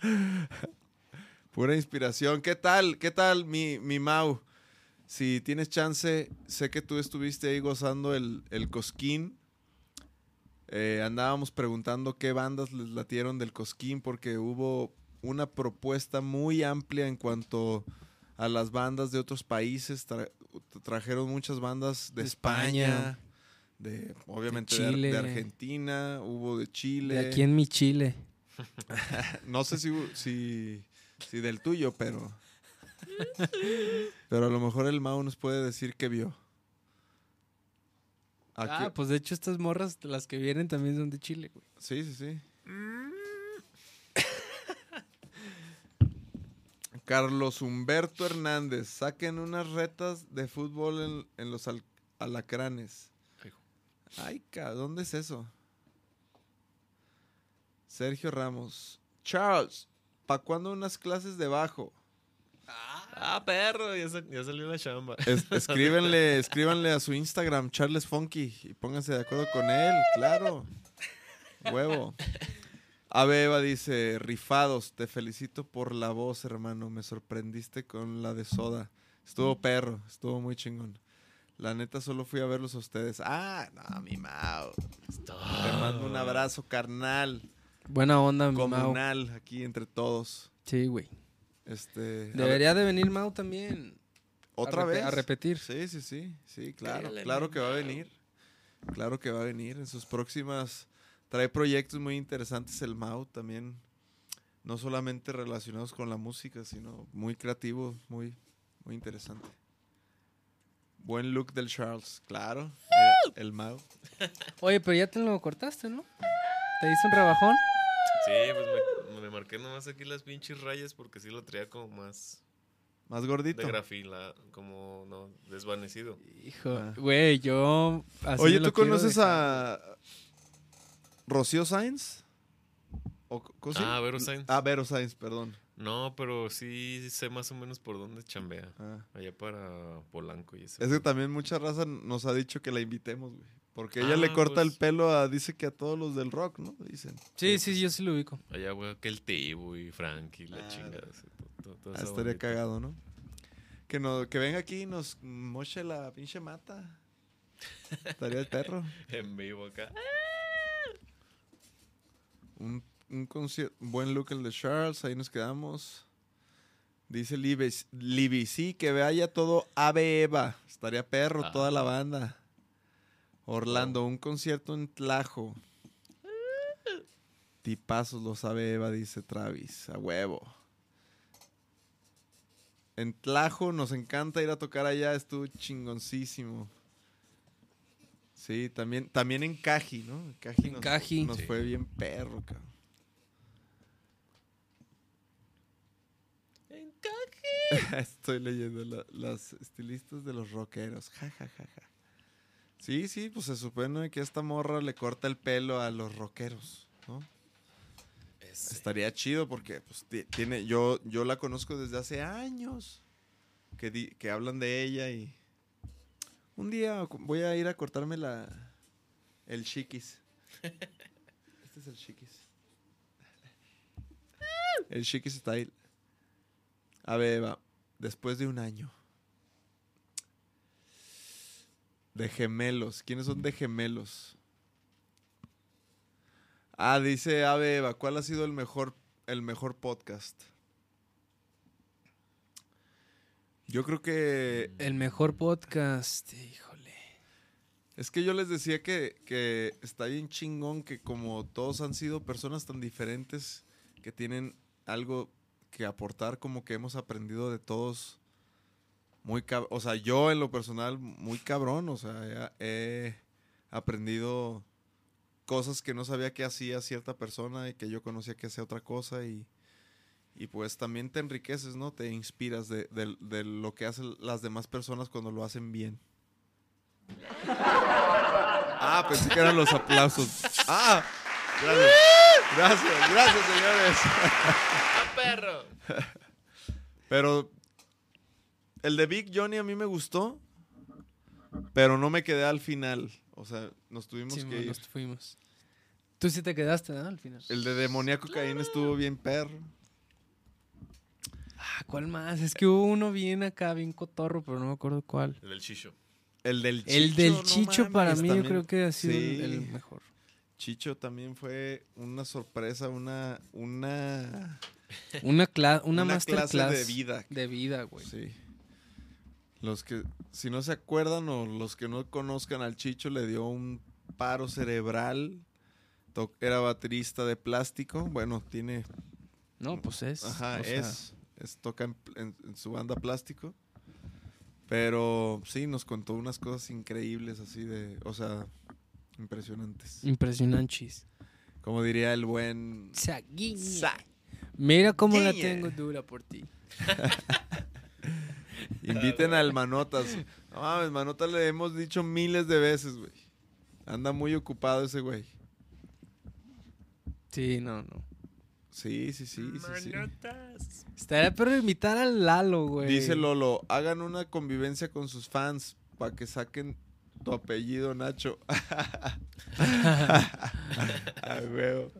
Pura inspiración. ¿Qué tal? ¿Qué tal, mi, mi Mau? Si tienes chance, sé que tú estuviste ahí gozando el, el cosquín. Eh, andábamos preguntando qué bandas les latieron del Cosquín porque hubo una propuesta muy amplia en cuanto a las bandas de otros países. Tra- trajeron muchas bandas de, De España, España. de obviamente de Ar- Chile. de, Argentina, hubo de Chile. De aquí en mi Chile. No sé si, si, si del tuyo, pero. Pero a lo mejor el Mau nos puede decir que vio. Aquí- Ah, pues de hecho estas morras, las que vienen también son de Chile, güey. Sí, sí, sí. Carlos Humberto Hernández, saquen unas retas de fútbol en, en los al- alacranes. Ay, ca- ¿dónde es eso? Sergio Ramos. Charles, ¿pa' cuándo unas clases de bajo? Ah, perro, ya, sa- ya salió la chamba. Es- escríbenle, escríbanle a su Instagram, Charles Funky, y pónganse de acuerdo con él, claro. Huevo. Ave Eva dice, rifados, te felicito por la voz, hermano. Me sorprendiste con la de soda. Estuvo perro, estuvo muy chingón. La neta solo fui a verlos a ustedes. Ah, no, mi Mao. Te mando un abrazo carnal, Buena onda, Mau. comunal, aquí entre todos. Sí, güey. Este, Debería de venir Mau también. ¿Otra a vez? a repetir. Sí, sí, sí, sí, claro, claro que va a venir. Claro que va a venir en sus próximas trae proyectos muy interesantes el Mau también no solamente relacionados con la música, sino muy creativos, muy muy interesante. Buen look del Charles, claro, el, el Mau. Oye, pero ya te lo cortaste, ¿no? ¿Te hizo un rebajón? Sí, pues me, me marqué nomás aquí las pinches rayas porque sí lo traía como más Más de gordito. grafila, como no, desvanecido. Hijo, Ah. güey, yo... así Oye, ¿tú conoces dejar. a Rocío Sainz? ¿O c- cómo se Ah, llama? Vero Sainz. Ah, Vero Sainz, perdón. No, pero sí sé más o menos por dónde chambea. Ah. Allá para Polanco y eso. Es que también mucha raza nos ha dicho que la invitemos, güey. Porque ella le Ah, corta el pues. pelo a, dice que a todos los del rock, ¿no? Dicen. Sí, sí, yo sí lo ubico. Allá, güey, que el Tibu y Frankie, la Ah, chingada. sí, to- to- toda Ah, estaría cagado, ¿no? Que, no, que venga aquí y nos moche la pinche mata. Estaría el perro. En vivo acá. Un, un concierto, buen look el de Charles, ahí nos quedamos. Dice Libby, Libby, sí, que vaya todo Ave Eva. Estaría perro Ah. toda la banda. Orlando, un concierto en Tlajo. Tipazos los Ave Eva, dice Travis. A huevo. En Tlajo nos encanta ir a tocar allá, estuvo chingoncísimo. Sí, también, también en Caji, ¿no? En Caji En nos, Caji. nos Sí. fue bien perro, cabrón. Estoy leyendo la- las estilistas de los rockeros. Ja, ja, ja, ja. Sí, sí, pues se supone que esta morra le corta el pelo a los rockeros, ¿no? Estaría chido porque pues, ti- tiene, yo, yo la conozco desde hace años. Que, di- que hablan de ella y. Un día voy a ir a cortarme la. El chiquis. Este es el chiquis. El chiquis style. A ver, Eva, después de un año. De gemelos. ¿Quiénes son de gemelos? Ah, dice Ave Eva, ¿cuál ha sido el mejor, el mejor podcast? Yo creo que El mejor podcast, híjole. Es que yo les decía que, que está bien chingón que como todos han sido personas tan diferentes que tienen algo que aportar, como que hemos aprendido de todos muy o sea, yo en lo personal muy cabrón, o sea, he, aprendido cosas que no sabía que hacía cierta persona y que yo conocía que hacía otra cosa y, y pues también te enriqueces, ¿no? Te inspiras de, de- de lo que hacen las demás personas cuando lo hacen bien. Ah, pensé que eran los aplausos. Ah, gracias. Gracias, gracias, señores. ¡Ah, perro! Pero el de Big Johnny a mí me gustó, pero no me quedé al final. O sea, nos tuvimos Sí, que bueno, ir. nos fuimos. Tú sí te quedaste, ¿no? Al final. El de Demoníaco Caín estuvo bien perro. Ah, ¿cuál más? Es que hubo uno bien acá, bien cotorro, pero no me acuerdo cuál. El del Chicho. El del Chicho. El del no Chicho para mames, mí yo creo que ha sido el- Sí. el mejor. Chicho también fue una sorpresa, una, una, Una, una, una masterclass clase de vida. De vida, güey. Sí. Los que, si no se acuerdan o los que no conozcan al Chicho, le dio un paro cerebral. Era baterista de plástico. Bueno, tiene. No, pues es. Ajá, es, es. Toca en, en- en su banda plástico. Pero sí, nos contó unas cosas increíbles, así de. O sea, impresionantes. Impresionantes. Como diría el buen. Saguiña. Mira cómo la tengo dura por ti. Inviten al Manotas. No mames, Manotas le hemos dicho miles de veces, güey. Anda muy ocupado ese güey. Sí, no, no. Sí, sí, sí, sí, sí. Manotas. Estaría perro invitar al Lalo, güey. Dice Lolo, hagan una convivencia con sus fans para que saquen tu apellido, Nacho. Ay, huevo.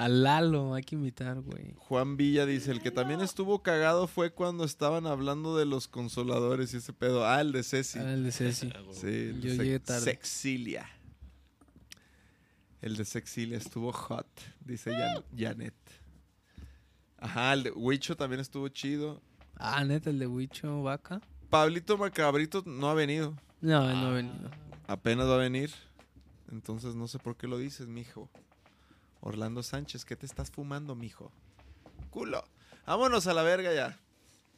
Al Lalo, hay que invitar, güey. Juan Villa dice, el que también estuvo cagado fue cuando estaban hablando de los consoladores y ese pedo. Ah, el de Ceci. Ah, el de Ceci. Ah. Sí, el de Yo llegué tarde. Sexilia. El de Sexilia estuvo hot, dice Jan- Janet. Ajá, el de Huicho también estuvo chido. Ah, neta, el de Huicho Vaca. Pablito Macabrito no ha venido. No, él no ha venido. Apenas va a venir. Entonces no sé por qué lo dices, mijo. Orlando Sánchez, ¿qué te estás fumando, mijo? Culo. Vámonos a la verga ya.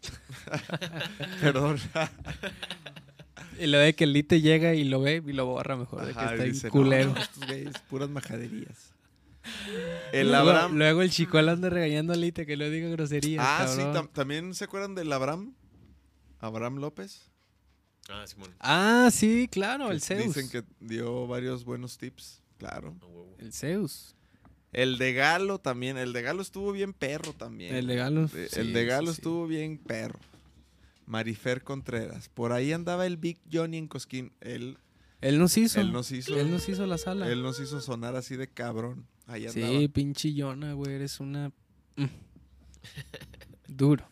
Perdón. Y lo de que el Lite llega y lo ve y lo borra mejor. de que Ajá, está dice, culero. no, estos güeyes, puras majaderías. El luego, Abraham. luego el chicuelo anda regañando a Lite que no diga groserías. Ah, sí, tam- también se acuerdan del Abraham. Abraham López. Ah, Simón. Ah, sí, claro, que el Zeus. Dicen que dio varios buenos tips. Claro. El Zeus. El de Galo también. El de Galo estuvo bien perro también. El de Galo, sí, el de Galo sí, sí. estuvo bien perro. Marifer Contreras. Por ahí andaba el Big Johnny en Cosquín. Él, Él nos hizo. él nos hizo. Él nos hizo la sala. él nos hizo sonar así de cabrón. Ahí andaba. sí, pinche Yona, güey. Eres una. Mm. Duro.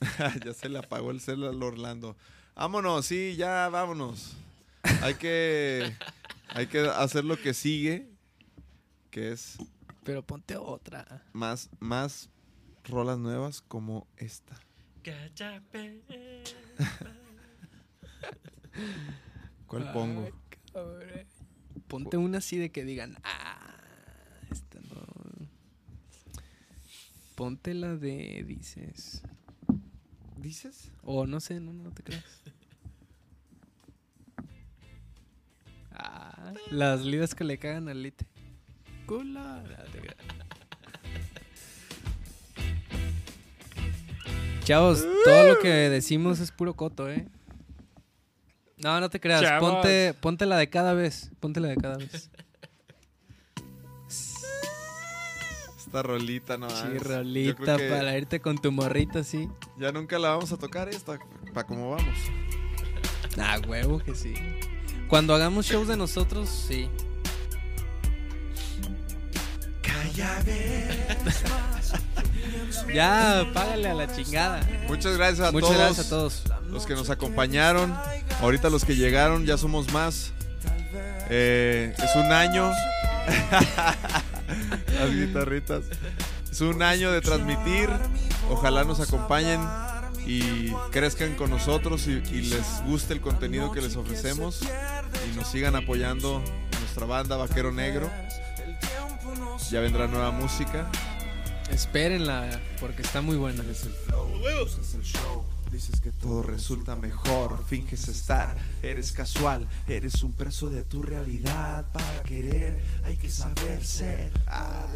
ya se le apagó el celular al Orlando. Vámonos, sí, ya vámonos. Hay que, hay que hacer lo que sigue, que es Pero ponte otra. más, más rolas nuevas como esta. ¿Cuál pongo? Ay. Ponte una así de que digan, ah, esta no. Ponte la de, dices. ¿Dices? O no sé, no, no te creas. Ah, las lidas que le cagan al Lite. Creas. Chavos, todo lo que decimos es puro coto, ¿eh? No, no te creas. Chavos. Ponte, ponte la de cada vez. Ponte la de cada vez. Esta rolita, no. Sí, rolita para irte con tu morrita así. Ya nunca la vamos a tocar esta, para cómo vamos. Ah, huevo que sí. Cuando hagamos shows de nosotros, sí. Ya, págale a la chingada. Muchas gracias a Muchas todos. gracias a todos. Los que nos acompañaron. Ahorita los que llegaron, ya somos más. Eh, es un año. Las guitarritas. Es un año de transmitir. Ojalá nos acompañen y crezcan con nosotros y, y les guste el contenido que les ofrecemos y nos sigan apoyando nuestra banda Vaquero Negro. Ya vendrá nueva música. Espérenla, porque está muy buena. Dices que Todo resulta mejor, finges estar, eres casual, eres un preso de tu realidad. Para querer hay que saber ser. Ah,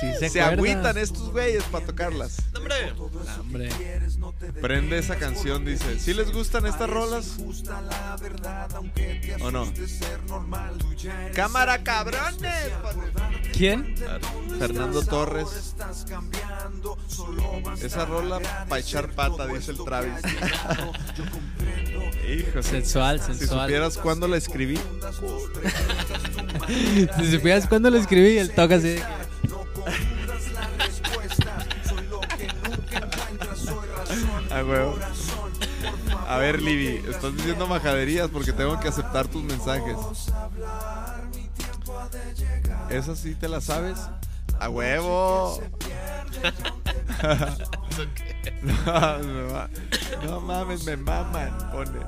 sí se, se acuerda. agüitan estos güeyes para tocarlas. ¡Hombre! Ah, hombre. Prende esa canción, dice. ¿Sí les gustan estas rolas? ¿O no? ¡Cámara cabrones! ¿Quién? Fernando Torres. Esa rola para echar dice el Travis. Hijo, si, Sensual, si sensual. supieras cuándo la escribí. si supieras cuándo lo escribí, el toca así. de que- A huevo. A ver, Libby, estás diciendo majaderías porque tengo que aceptar tus mensajes. ¿Esa sí te la sabes? ¡A huevo! no, me va- no mames, me maman, pone.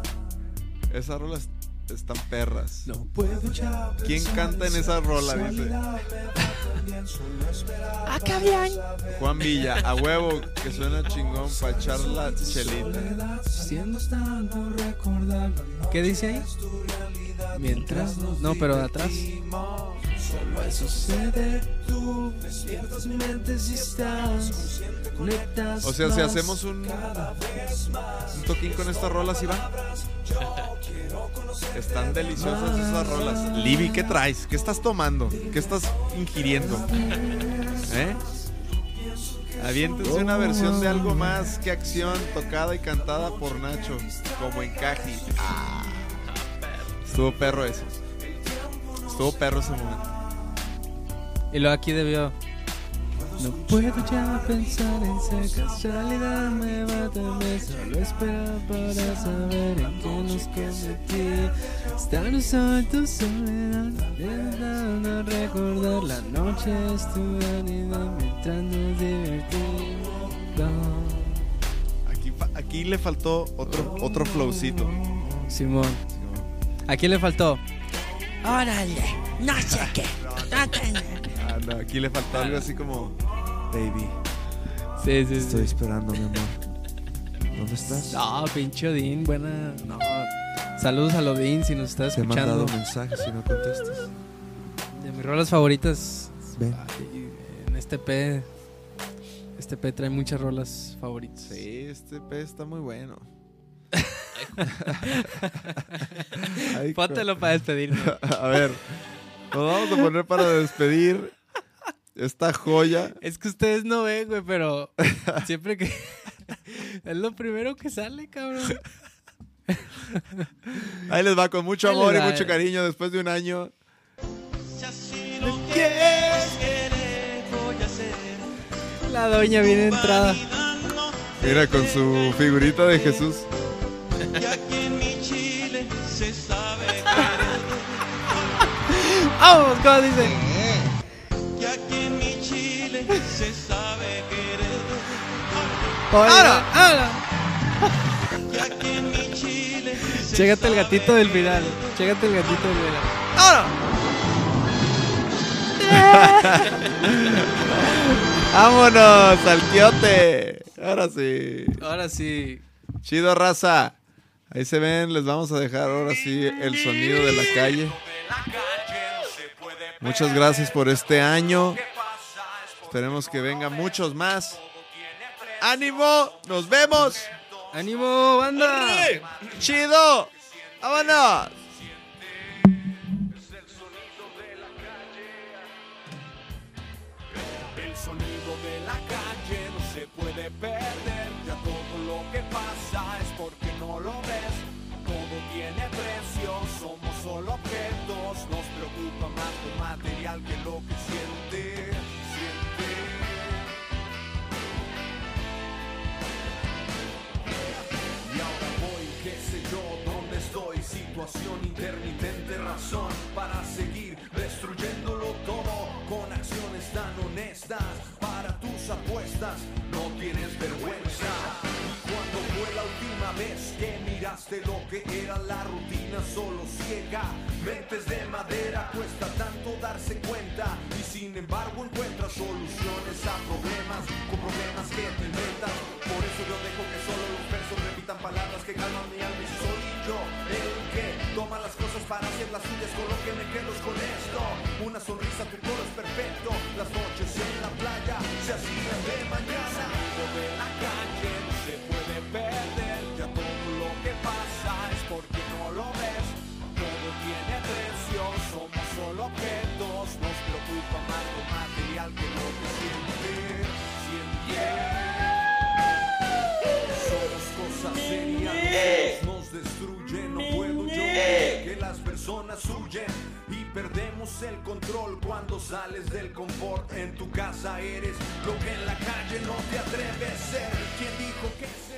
Esas rolas están perras. No puedo ya. ¿Quién canta en esa rola? Dice. Acá bien. Juan Villa, a huevo, que suena chingón para echar la chelita. ¿Qué dice ahí? Mientras no. Pero de atrás. Solo eso sucede tú. Despiertas mi mente si estás. Conectas. O sea, si hacemos un, un toquín con estas rolas, ¿sí va? Están deliciosas esas rolas. Libby, ¿qué traes? ¿Qué estás tomando? ¿Qué estás ingiriendo? ¿Eh? Aviéntense una versión de algo más que acción tocada y cantada por Nacho, como encaje. Ah, estuvo perro eso. Estuvo perro ese momento. Y luego aquí debió. No puedo ya pensar en esa casualidad me mátame Solo espera para saber en qué nos convertí Estar solo en tu soledad Intentando recordar. La noche estuve unida mientras nos divertimos Aquí, aquí le faltó otro, otro flowcito. Simón. ¿A quién le faltó? Órale, no sé qué. Ah, no, aquí le faltó algo así como... Baby, Sí, sí, sí esperando, mi amor. ¿Dónde estás? No, pinche Odín, buena. No. Saludos a Odín si nos está escuchando. mensajes y no contestas. De mis rolas favoritas. Ven. En este P. Este P trae muchas rolas favoritas. Sí, este pez está muy bueno. Póntelo para despedirnos. A ver, nos vamos a poner para despedir esta joya. es que ustedes no ven, güey, pero siempre que. es lo primero que sale, cabrón. Ahí les va con mucho Ahí amor y mucho cariño después de un año. La doña viene entrada. Mira, con su figurita de Jesús. ¡Vamos! ¿Cómo dice? ¡Ahora! ¡Ahora! Chécate el gatito del final. Chécate el gatito del final. ¡Ahora! ¡Vámonos al quiote! Ahora sí. Ahora sí. Chido, raza. Ahí se ven, les vamos a dejar ahora sí el sonido de la calle. Muchas gracias por este año. Esperemos que vengan muchos más. ¡Ánimo! ¡Nos vemos! ¡Ánimo, banda! ¡Chido! ¡Vámonos! Intermitente, razón para seguir destruyéndolo todo con acciones tan honestas. Para tus apuestas, no tienes vergüenza. Cuando fue la última vez que miraste lo que era la rutina solo ciega? Mentes de madera, cuesta tanto darse cuenta. Y sin embargo encuentras soluciones a problemas con problemas que te inventas. Por eso yo dejo que solo los versos repitan palabras que calman mi alma y soy yo toma las cosas para hacer las suyas con lo que me quedo con esto. Una sonrisa, tu coro es perfecto. Las noches en la playa se hacían de mañana. de la calle se puede perder. Ya todo lo que pasa es porque no lo ves. Todo tiene precio, somos solo objetos. Nos preocupa más lo material que lo que siente. Siente. Somos cosas serias, personas huyen y perdemos el control cuando sales del confort. En tu casa eres lo que en la calle no te atreves a ser.